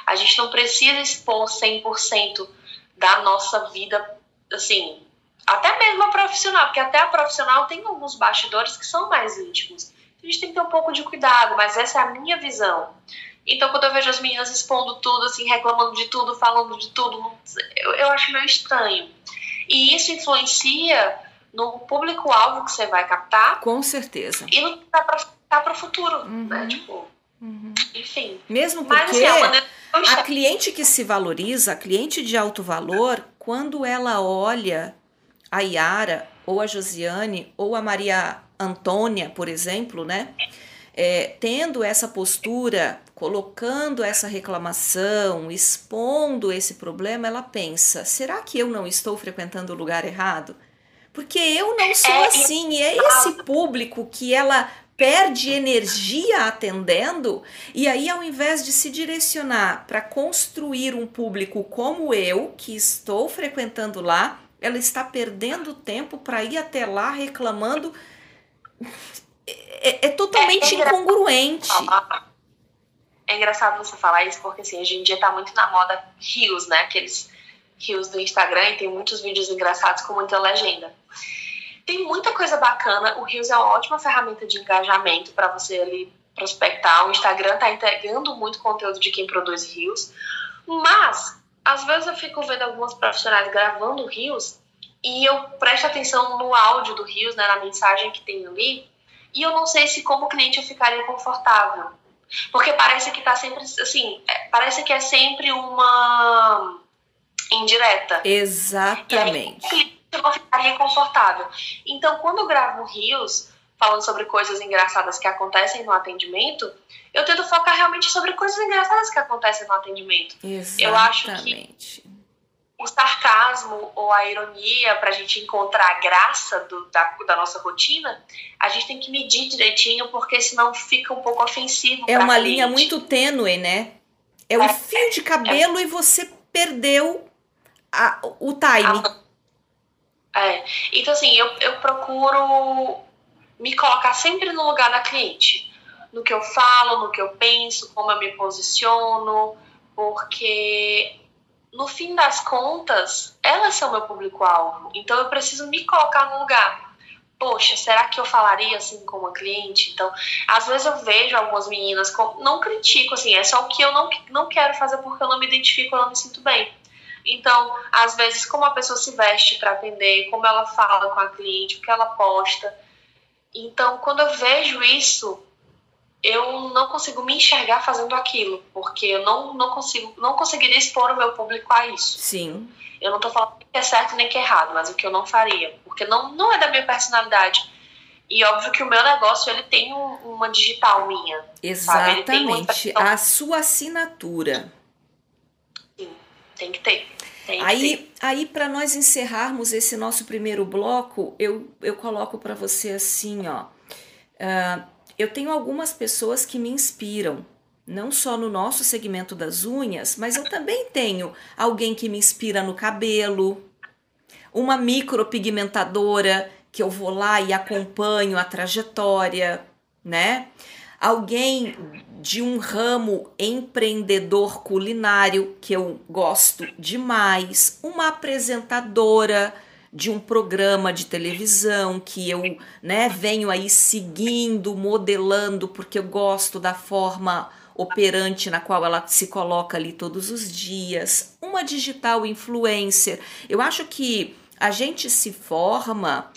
A gente não precisa expor 100% da nossa vida, assim, até mesmo a profissional, porque até a profissional tem alguns bastidores que são mais íntimos. A gente tem que ter um pouco de cuidado, mas essa é a minha visão. Então, quando eu vejo as meninas expondo tudo, assim, reclamando de tudo, falando de tudo, eu, eu acho meio estranho. E isso influencia no público-alvo que você vai captar. Com certeza. E no que tá para o futuro, uhum. né? Tipo, uhum. enfim. Mesmo porque Mas, assim, a, a cliente que se valoriza, a cliente de alto valor, quando ela olha a Yara, ou a Josiane, ou a Maria Antônia, por exemplo, né? É, tendo essa postura, colocando essa reclamação, expondo esse problema, ela pensa: será que eu não estou frequentando o lugar errado? Porque eu não sou é, assim, e é esse público que ela perde energia atendendo, e aí ao invés de se direcionar para construir um público como eu, que estou frequentando lá, ela está perdendo tempo para ir até lá reclamando. É, é totalmente é, é incongruente. É engraçado você falar isso, porque assim, hoje em dia tá muito na moda rios, né? Aqueles rios do Instagram e tem muitos vídeos engraçados com muita legenda. Tem muita coisa bacana. O Rios é uma ótima ferramenta de engajamento para você ali prospectar. O Instagram tá entregando muito conteúdo de quem produz rios. Mas às vezes eu fico vendo algumas profissionais gravando rios e eu presto atenção no áudio do rios, né, na mensagem que tem ali, e eu não sei se como cliente eu ficaria confortável. Porque parece que tá sempre assim, é, parece que é sempre uma indireta. Exatamente. E aí, eu não ficaria confortável. Então, quando eu gravo rios, falando sobre coisas engraçadas que acontecem no atendimento, eu tento focar realmente sobre coisas engraçadas que acontecem no atendimento. Exatamente. Eu acho que o sarcasmo ou a ironia, para a gente encontrar a graça do, da, da, nossa rotina, a gente tem que medir direitinho, porque senão fica um pouco ofensivo. É uma cliente. linha muito tênue, né? É, um é, fio de cabelo é, e você perdeu a, o time. A, é. Então, assim, eu, eu procuro me colocar sempre no lugar da cliente. No que eu falo, no que eu penso, como eu me posiciono, porque no fim das contas, elas são meu público-alvo. Então eu preciso me colocar no lugar. Poxa, será que eu falaria assim com uma cliente? Então, às vezes eu vejo algumas meninas, com, não critico, assim, é só o que eu não, não quero fazer porque eu não me identifico, eu não me sinto bem. Então, às vezes, como a pessoa se veste para atender, como ela fala com a cliente, o que ela posta. Então, quando eu vejo isso, eu não consigo me enxergar fazendo aquilo, porque eu não, não consigo, não conseguiria expor o meu público a isso. Sim. Eu não tô falando que é certo nem que é errado, mas o que eu não faria, porque não, não é da minha personalidade. E óbvio que o meu negócio ele tem um, uma digital minha. Exatamente. A sua assinatura. Sim, tem que ter. Tem aí, aí para nós encerrarmos esse nosso primeiro bloco, eu, eu coloco para você assim, ó. Uh, eu tenho algumas pessoas que me inspiram, não só no nosso segmento das unhas, mas eu também tenho alguém que me inspira no cabelo, uma micropigmentadora que eu vou lá e acompanho a trajetória, né? Alguém de um ramo empreendedor culinário que eu gosto demais, uma apresentadora de um programa de televisão que eu né, venho aí seguindo, modelando, porque eu gosto da forma operante na qual ela se coloca ali todos os dias, uma digital influencer. Eu acho que a gente se forma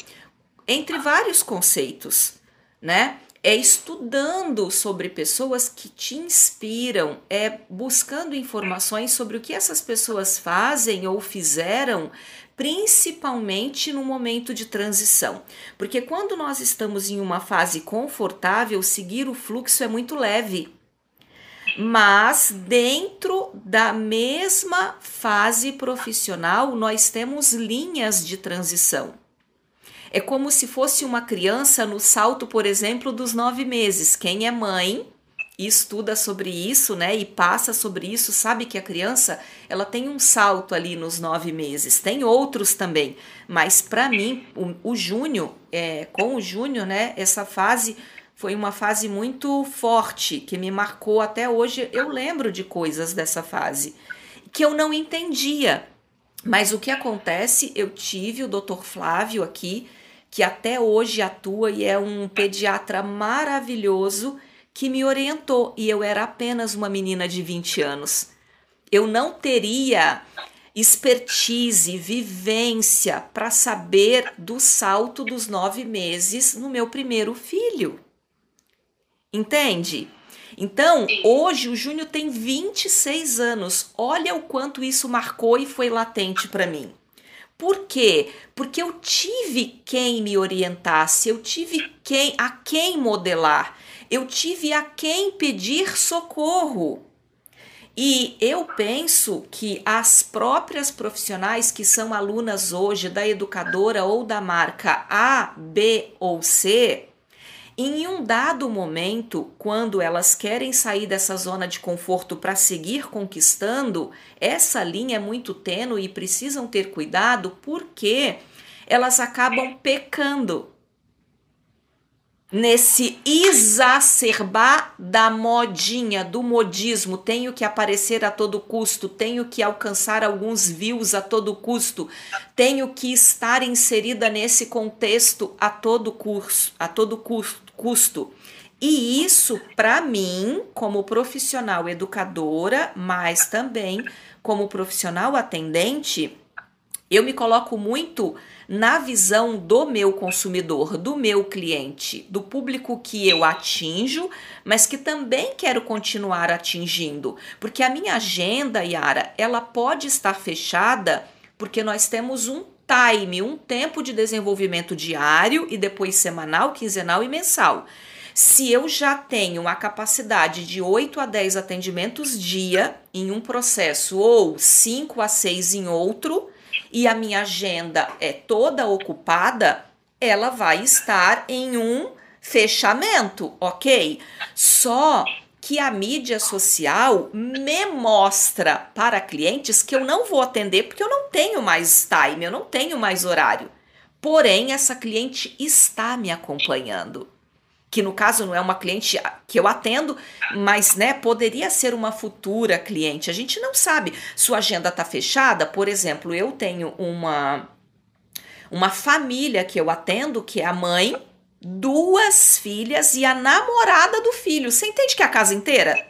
entre vários conceitos, né? É estudando sobre pessoas que te inspiram, é buscando informações sobre o que essas pessoas fazem ou fizeram principalmente no momento de transição. Porque quando nós estamos em uma fase confortável, seguir o fluxo é muito leve. Mas dentro da mesma fase profissional, nós temos linhas de transição. É como se fosse uma criança no salto, por exemplo, dos nove meses. Quem é mãe estuda sobre isso, né, e passa sobre isso, sabe que a criança ela tem um salto ali nos nove meses. Tem outros também, mas para mim o, o Júnior, é, com o Júnior, né, essa fase foi uma fase muito forte que me marcou até hoje. Eu lembro de coisas dessa fase que eu não entendia. Mas o que acontece? Eu tive o Dr. Flávio aqui, que até hoje atua e é um pediatra maravilhoso que me orientou e eu era apenas uma menina de 20 anos. Eu não teria expertise, vivência para saber do salto dos nove meses no meu primeiro filho. Entende? Então, hoje o Júnior tem 26 anos. Olha o quanto isso marcou e foi latente para mim. Por quê? Porque eu tive quem me orientasse, eu tive quem a quem modelar, eu tive a quem pedir socorro. E eu penso que as próprias profissionais que são alunas hoje da educadora ou da marca A, B ou C, em um dado momento, quando elas querem sair dessa zona de conforto para seguir conquistando, essa linha é muito tênue e precisam ter cuidado porque elas acabam pecando nesse exacerbar da modinha, do modismo, tenho que aparecer a todo custo, tenho que alcançar alguns views a todo custo, tenho que estar inserida nesse contexto a todo curso, a todo custo, custo. E isso, para mim, como profissional educadora, mas também como profissional atendente, eu me coloco muito na visão do meu consumidor, do meu cliente, do público que eu atinjo, mas que também quero continuar atingindo, porque a minha agenda, Yara, ela pode estar fechada porque nós temos um time, um tempo de desenvolvimento diário e depois semanal, quinzenal e mensal. Se eu já tenho a capacidade de 8 a 10 atendimentos dia em um processo ou 5 a 6 em outro, e a minha agenda é toda ocupada, ela vai estar em um fechamento, ok? Só que a mídia social me mostra para clientes que eu não vou atender porque eu não tenho mais time, eu não tenho mais horário. Porém, essa cliente está me acompanhando que no caso não é uma cliente que eu atendo, mas né, poderia ser uma futura cliente. A gente não sabe. Sua agenda está fechada, por exemplo, eu tenho uma uma família que eu atendo, que é a mãe, duas filhas e a namorada do filho. Você entende que é a casa inteira?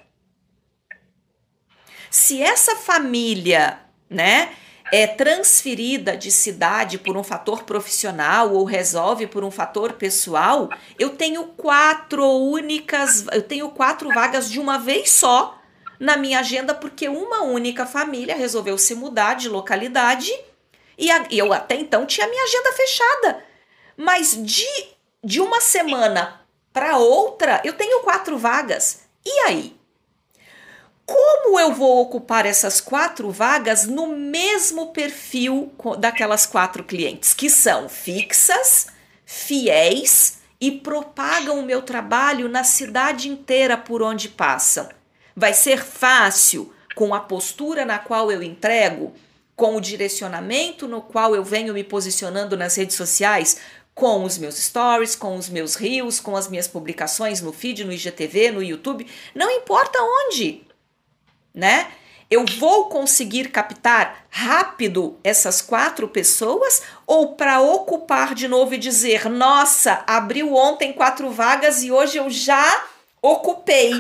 Se essa família, né, é transferida de cidade por um fator profissional ou resolve por um fator pessoal, eu tenho quatro únicas, eu tenho quatro vagas de uma vez só na minha agenda porque uma única família resolveu se mudar de localidade e a, eu até então tinha minha agenda fechada. Mas de, de uma semana para outra, eu tenho quatro vagas. E aí? como eu vou ocupar essas quatro vagas no mesmo perfil daquelas quatro clientes, que são fixas, fiéis e propagam o meu trabalho na cidade inteira por onde passam? Vai ser fácil com a postura na qual eu entrego, com o direcionamento no qual eu venho me posicionando nas redes sociais, com os meus stories, com os meus reels, com as minhas publicações no feed, no IGTV, no YouTube, não importa onde né? Eu vou conseguir captar rápido essas quatro pessoas ou para ocupar de novo e dizer: nossa, abriu ontem quatro vagas e hoje eu já ocupei.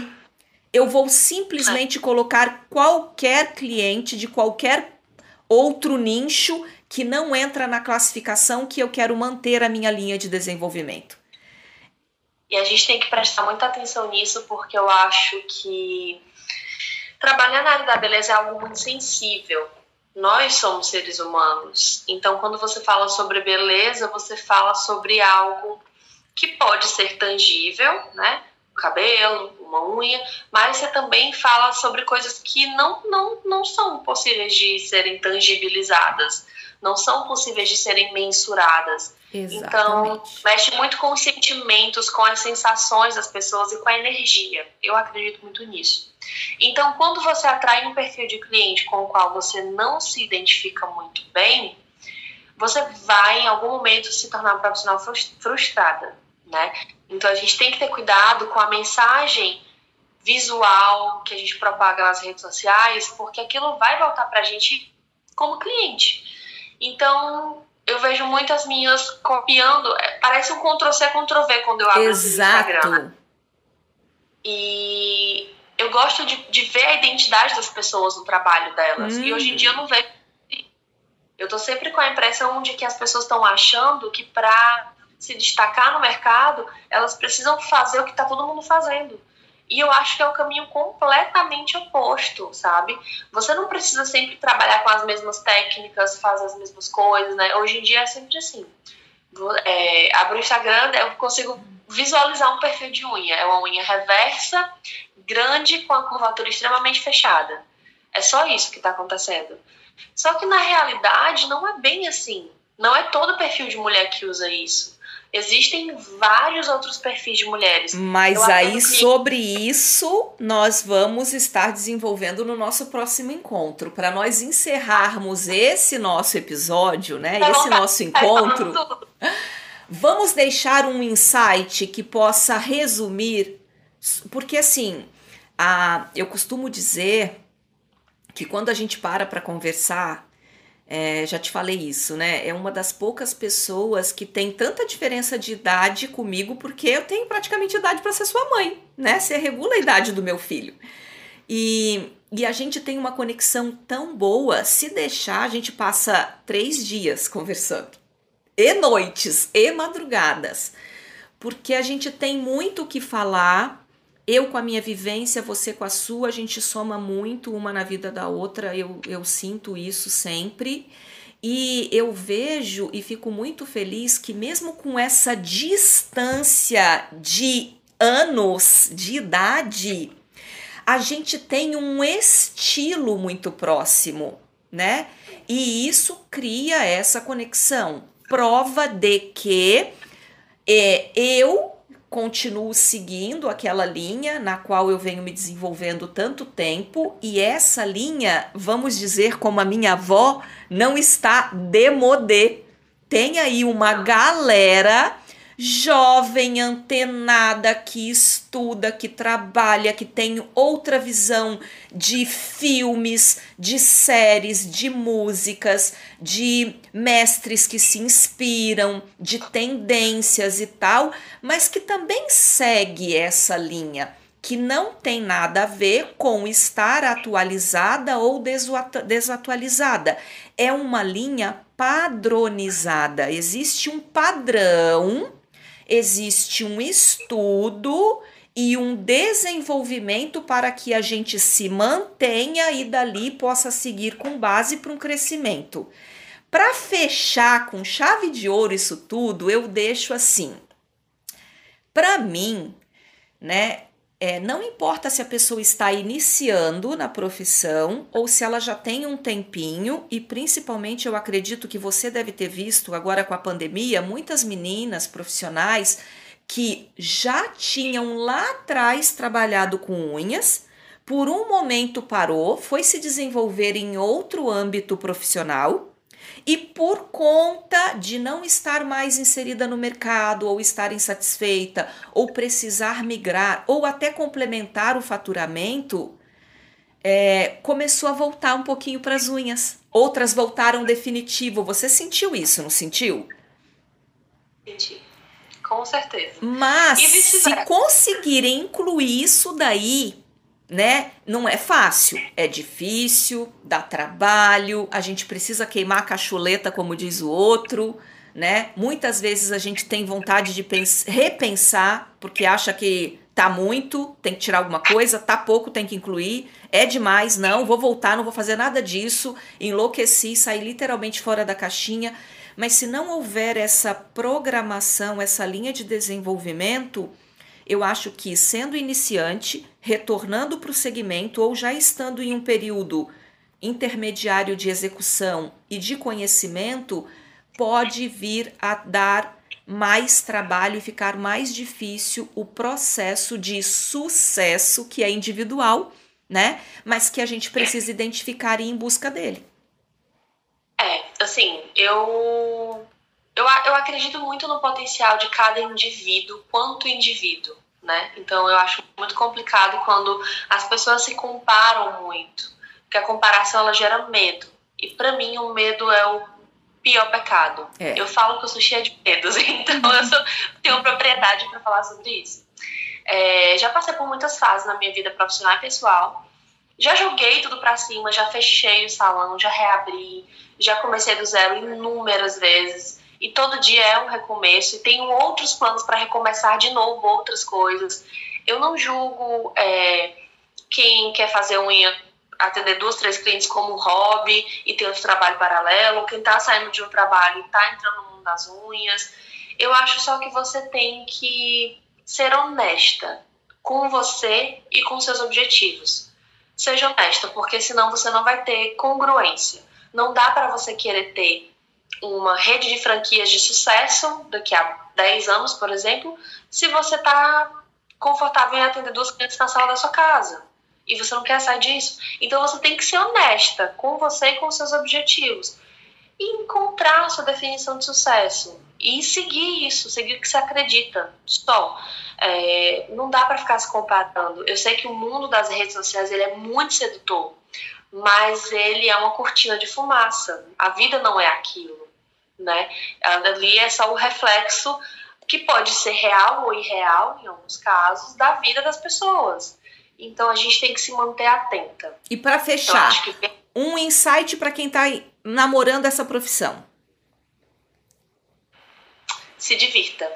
Eu vou simplesmente colocar qualquer cliente de qualquer outro nicho que não entra na classificação que eu quero manter a minha linha de desenvolvimento. E a gente tem que prestar muita atenção nisso porque eu acho que Trabalhar na área da beleza é algo muito sensível. Nós somos seres humanos. Então, quando você fala sobre beleza, você fala sobre algo que pode ser tangível, né? O cabelo, uma unha, mas você também fala sobre coisas que não, não, não são possíveis de serem tangibilizadas. Não são possíveis de serem mensuradas. Exatamente. Então, mexe muito com os sentimentos, com as sensações das pessoas e com a energia. Eu acredito muito nisso. Então, quando você atrai um perfil de cliente com o qual você não se identifica muito bem, você vai em algum momento se tornar uma profissional frustrada, né? Então, a gente tem que ter cuidado com a mensagem visual que a gente propaga nas redes sociais, porque aquilo vai voltar para a gente como cliente. Então, eu vejo muitas minhas copiando, é, parece um Ctrl-C, Ctrl-V quando eu abro Exato. o Instagram. E eu gosto de, de, ver a identidade das pessoas no trabalho delas. Hum. E hoje em dia eu não vejo. Eu tô sempre com a impressão de que as pessoas estão achando que para se destacar no mercado, elas precisam fazer o que está todo mundo fazendo. E eu acho que é o caminho completamente oposto, sabe? Você não precisa sempre trabalhar com as mesmas técnicas, fazer as mesmas coisas, né? Hoje em dia é sempre assim. É, abro o Instagram, eu consigo visualizar um perfil de unha. É uma unha reversa, grande, com a curvatura extremamente fechada. É só isso que está acontecendo. Só que na realidade não é bem assim. Não é todo perfil de mulher que usa isso. Existem vários outros perfis de mulheres. Mas Eu aí, que... sobre isso, nós vamos estar desenvolvendo no nosso próximo encontro. Para nós encerrarmos esse nosso episódio, né? Tá esse nosso encontro. Vamos deixar um insight que possa resumir. Porque, assim, a, eu costumo dizer que quando a gente para para conversar, é, já te falei isso, né? É uma das poucas pessoas que tem tanta diferença de idade comigo, porque eu tenho praticamente idade para ser sua mãe, né? Você regula a idade do meu filho. E, e a gente tem uma conexão tão boa, se deixar, a gente passa três dias conversando. E noites, e madrugadas. Porque a gente tem muito o que falar eu com a minha vivência, você com a sua, a gente soma muito uma na vida da outra, eu, eu sinto isso sempre. E eu vejo e fico muito feliz que, mesmo com essa distância de anos de idade, a gente tem um estilo muito próximo, né? E isso cria essa conexão. Prova de que é, eu continuo seguindo aquela linha na qual eu venho me desenvolvendo tanto tempo e essa linha, vamos dizer como a minha avó, não está demodê. Tem aí uma galera jovem, antenada, que estuda, que trabalha, que tem outra visão de filmes, de séries, de músicas, de mestres que se inspiram, de tendências e tal, mas que também segue essa linha que não tem nada a ver com estar atualizada ou desatualizada. É uma linha padronizada. Existe um padrão existe um estudo e um desenvolvimento para que a gente se mantenha e dali possa seguir com base para um crescimento. Para fechar com chave de ouro isso tudo, eu deixo assim. Para mim, né, é, não importa se a pessoa está iniciando na profissão ou se ela já tem um tempinho, e principalmente eu acredito que você deve ter visto agora com a pandemia muitas meninas profissionais que já tinham lá atrás trabalhado com unhas, por um momento parou, foi se desenvolver em outro âmbito profissional e por conta de não estar mais inserida no mercado, ou estar insatisfeita, ou precisar migrar, ou até complementar o faturamento, é, começou a voltar um pouquinho para as unhas. Outras voltaram definitivo. Você sentiu isso, não sentiu? Senti. Com certeza. Mas se conseguir incluir isso daí né? Não é fácil, é difícil, dá trabalho, a gente precisa queimar a cachuleta, como diz o outro, né? Muitas vezes a gente tem vontade de repensar, porque acha que tá muito, tem que tirar alguma coisa, tá pouco, tem que incluir, é demais, não, vou voltar, não vou fazer nada disso, enlouqueci, saí literalmente fora da caixinha. Mas se não houver essa programação, essa linha de desenvolvimento, eu acho que sendo iniciante, retornando para o segmento ou já estando em um período intermediário de execução e de conhecimento, pode vir a dar mais trabalho e ficar mais difícil o processo de sucesso que é individual, né? Mas que a gente precisa identificar e ir em busca dele. É, assim, eu eu, eu acredito muito no potencial de cada indivíduo quanto indivíduo, né? Então eu acho muito complicado quando as pessoas se comparam muito, porque a comparação ela gera medo. E para mim o medo é o pior pecado. É. Eu falo que eu sou cheia de medos, então eu sou, tenho propriedade para falar sobre isso. É, já passei por muitas fases na minha vida profissional e pessoal. Já joguei tudo para cima, já fechei o salão, já reabri, já comecei do zero inúmeras vezes e todo dia é um recomeço, e tenho outros planos para recomeçar de novo outras coisas. Eu não julgo é, quem quer fazer unha, atender duas, três clientes como hobby e ter outro trabalho paralelo, quem está saindo de um trabalho e está entrando no mundo das unhas. Eu acho só que você tem que ser honesta com você e com seus objetivos. Seja honesta, porque senão você não vai ter congruência. Não dá para você querer ter uma rede de franquias de sucesso daqui a 10 anos, por exemplo, se você está confortável em atender duas clientes na sala da sua casa e você não quer sair disso. Então você tem que ser honesta com você e com seus objetivos e encontrar a sua definição de sucesso e seguir isso, seguir o que você acredita. Só é, não dá para ficar se comparando. Eu sei que o mundo das redes sociais ele é muito sedutor, mas ele é uma cortina de fumaça. A vida não é aquilo né? Ali é só o reflexo que pode ser real ou irreal, em alguns casos, da vida das pessoas. Então a gente tem que se manter atenta. E para fechar, que... um insight para quem está namorando essa profissão. Se divirta.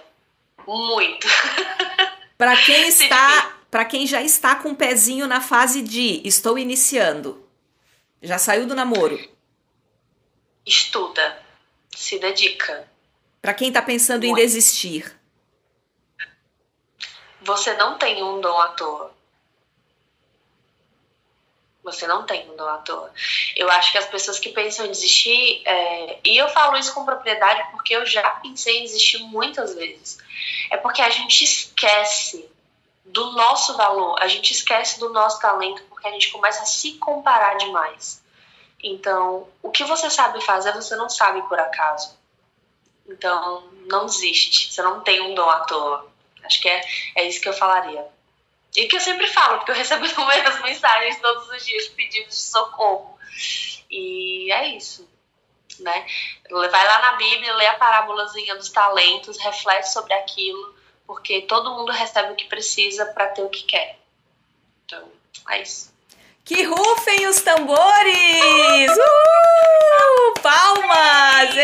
Muito. Para quem está, para quem já está com o pezinho na fase de estou iniciando. Já saiu do namoro. Estuda se dedica. Para quem está pensando Muito. em desistir. Você não tem um dom à toa. Você não tem um dom à toa. Eu acho que as pessoas que pensam em desistir, é, e eu falo isso com propriedade porque eu já pensei em desistir muitas vezes, é porque a gente esquece do nosso valor, a gente esquece do nosso talento porque a gente começa a se comparar demais. Então, o que você sabe fazer, você não sabe por acaso. Então, não desiste. Você não tem um dom à toa. Acho que é, é isso que eu falaria. E que eu sempre falo, porque eu recebo inúmeras mensagens todos os dias pedidos de socorro. E é isso. Né? Vai lá na Bíblia, lê a parábolazinha dos talentos, reflete sobre aquilo, porque todo mundo recebe o que precisa para ter o que quer. Então, é isso. Que rufem os tambores! Uh! Palmas!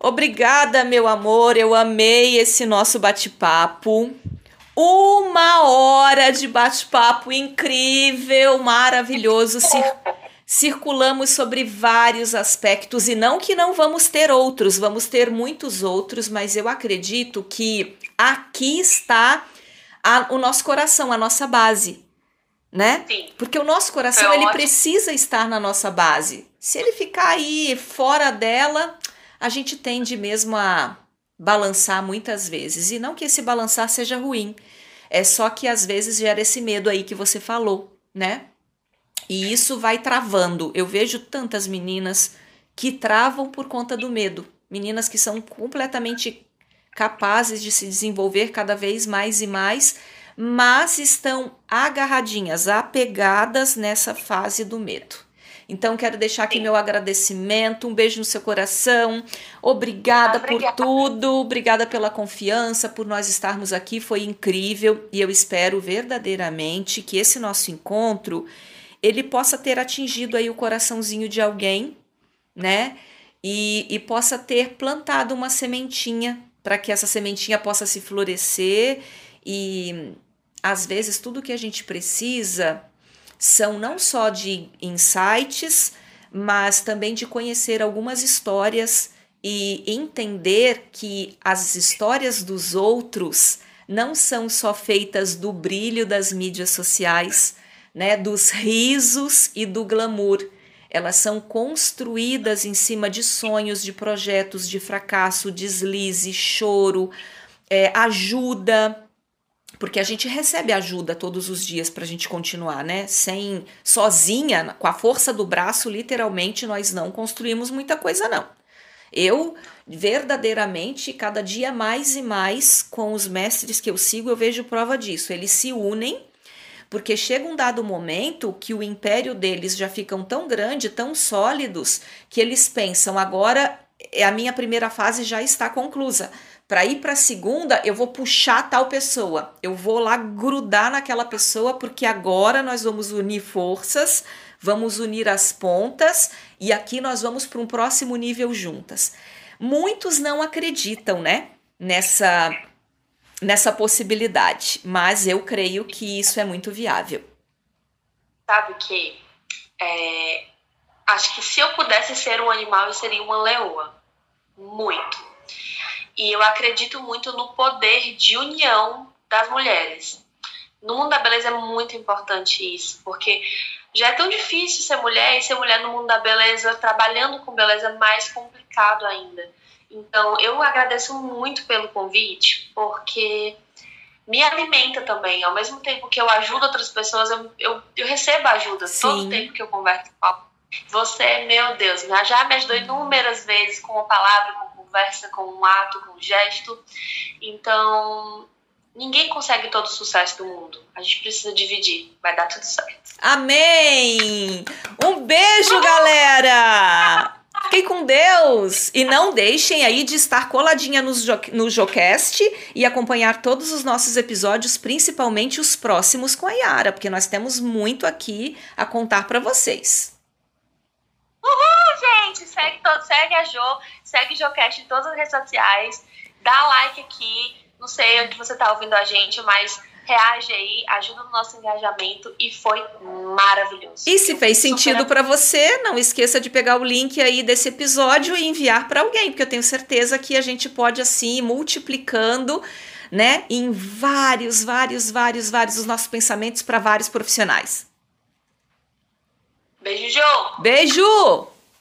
Obrigada, meu amor. Eu amei esse nosso bate-papo. Uma hora de bate-papo incrível, maravilhoso. Cir circulamos sobre vários aspectos e não que não vamos ter outros, vamos ter muitos outros, mas eu acredito que aqui está a, o nosso coração, a nossa base, né? Sim. Porque o nosso coração ele precisa estar na nossa base. Se ele ficar aí fora dela, a gente tende mesmo a balançar muitas vezes. E não que esse balançar seja ruim, é só que às vezes gera esse medo aí que você falou, né? E isso vai travando. Eu vejo tantas meninas que travam por conta do medo. Meninas que são completamente capazes de se desenvolver cada vez mais e mais, mas estão agarradinhas, apegadas nessa fase do medo. Então, quero deixar aqui meu agradecimento, um beijo no seu coração. Obrigada, obrigada, por tudo, obrigada pela confiança, por nós estarmos aqui, foi incrível e eu espero verdadeiramente que esse nosso encontro ele possa ter atingido aí o coraçãozinho de alguém, né? E, e possa ter plantado uma sementinha para que essa sementinha possa se florescer e às vezes tudo que a gente precisa são não só de insights, mas também de conhecer algumas histórias e entender que as histórias dos outros não são só feitas do brilho das mídias sociais, né, dos risos e do glamour. Elas são construídas em cima de sonhos, de projetos, de fracasso, deslize, choro, é, ajuda, porque a gente recebe ajuda todos os dias para a gente continuar, né? Sem sozinha, com a força do braço, literalmente nós não construímos muita coisa, não. Eu verdadeiramente, cada dia mais e mais, com os mestres que eu sigo, eu vejo prova disso. Eles se unem, porque chega um dado momento que o império deles já ficam tão grande, tão sólidos, que eles pensam agora é a minha primeira fase já está conclusa. Para ir para a segunda, eu vou puxar tal pessoa. Eu vou lá grudar naquela pessoa porque agora nós vamos unir forças, vamos unir as pontas e aqui nós vamos para um próximo nível juntas. Muitos não acreditam, né, nessa nessa possibilidade, mas eu creio que isso é muito viável. Sabe que é, acho que se eu pudesse ser um animal, eu seria uma leoa. Muito. E eu acredito muito no poder de união das mulheres. No mundo da beleza é muito importante isso, porque já é tão difícil ser mulher e ser mulher no mundo da beleza, trabalhando com beleza, é mais complicado ainda. Então, eu agradeço muito pelo convite, porque me alimenta também. Ao mesmo tempo que eu ajudo outras pessoas, eu, eu, eu recebo ajuda. Sim. Todo tempo que eu converso com você, meu Deus, já me ajudou inúmeras vezes com a palavra, com conversa, com um ato, com um gesto. Então, ninguém consegue todo o sucesso do mundo. A gente precisa dividir. Vai dar tudo certo. Amém! Um beijo, galera! Fiquem com Deus! E não deixem aí de estar coladinha no, jo no Jocast e acompanhar todos os nossos episódios, principalmente os próximos com a Yara, porque nós temos muito aqui a contar para vocês. Uhul, gente! Segue, segue a Jo, segue o Jocast em todas as redes sociais, dá like aqui, não sei onde você tá ouvindo a gente, mas reage aí, ajuda no nosso engajamento e foi maravilhoso. E se fez sentido para você, não esqueça de pegar o link aí desse episódio e enviar para alguém, porque eu tenho certeza que a gente pode assim multiplicando, né, em vários, vários, vários, vários os nossos pensamentos para vários profissionais. Beijo, Jô! Beijo!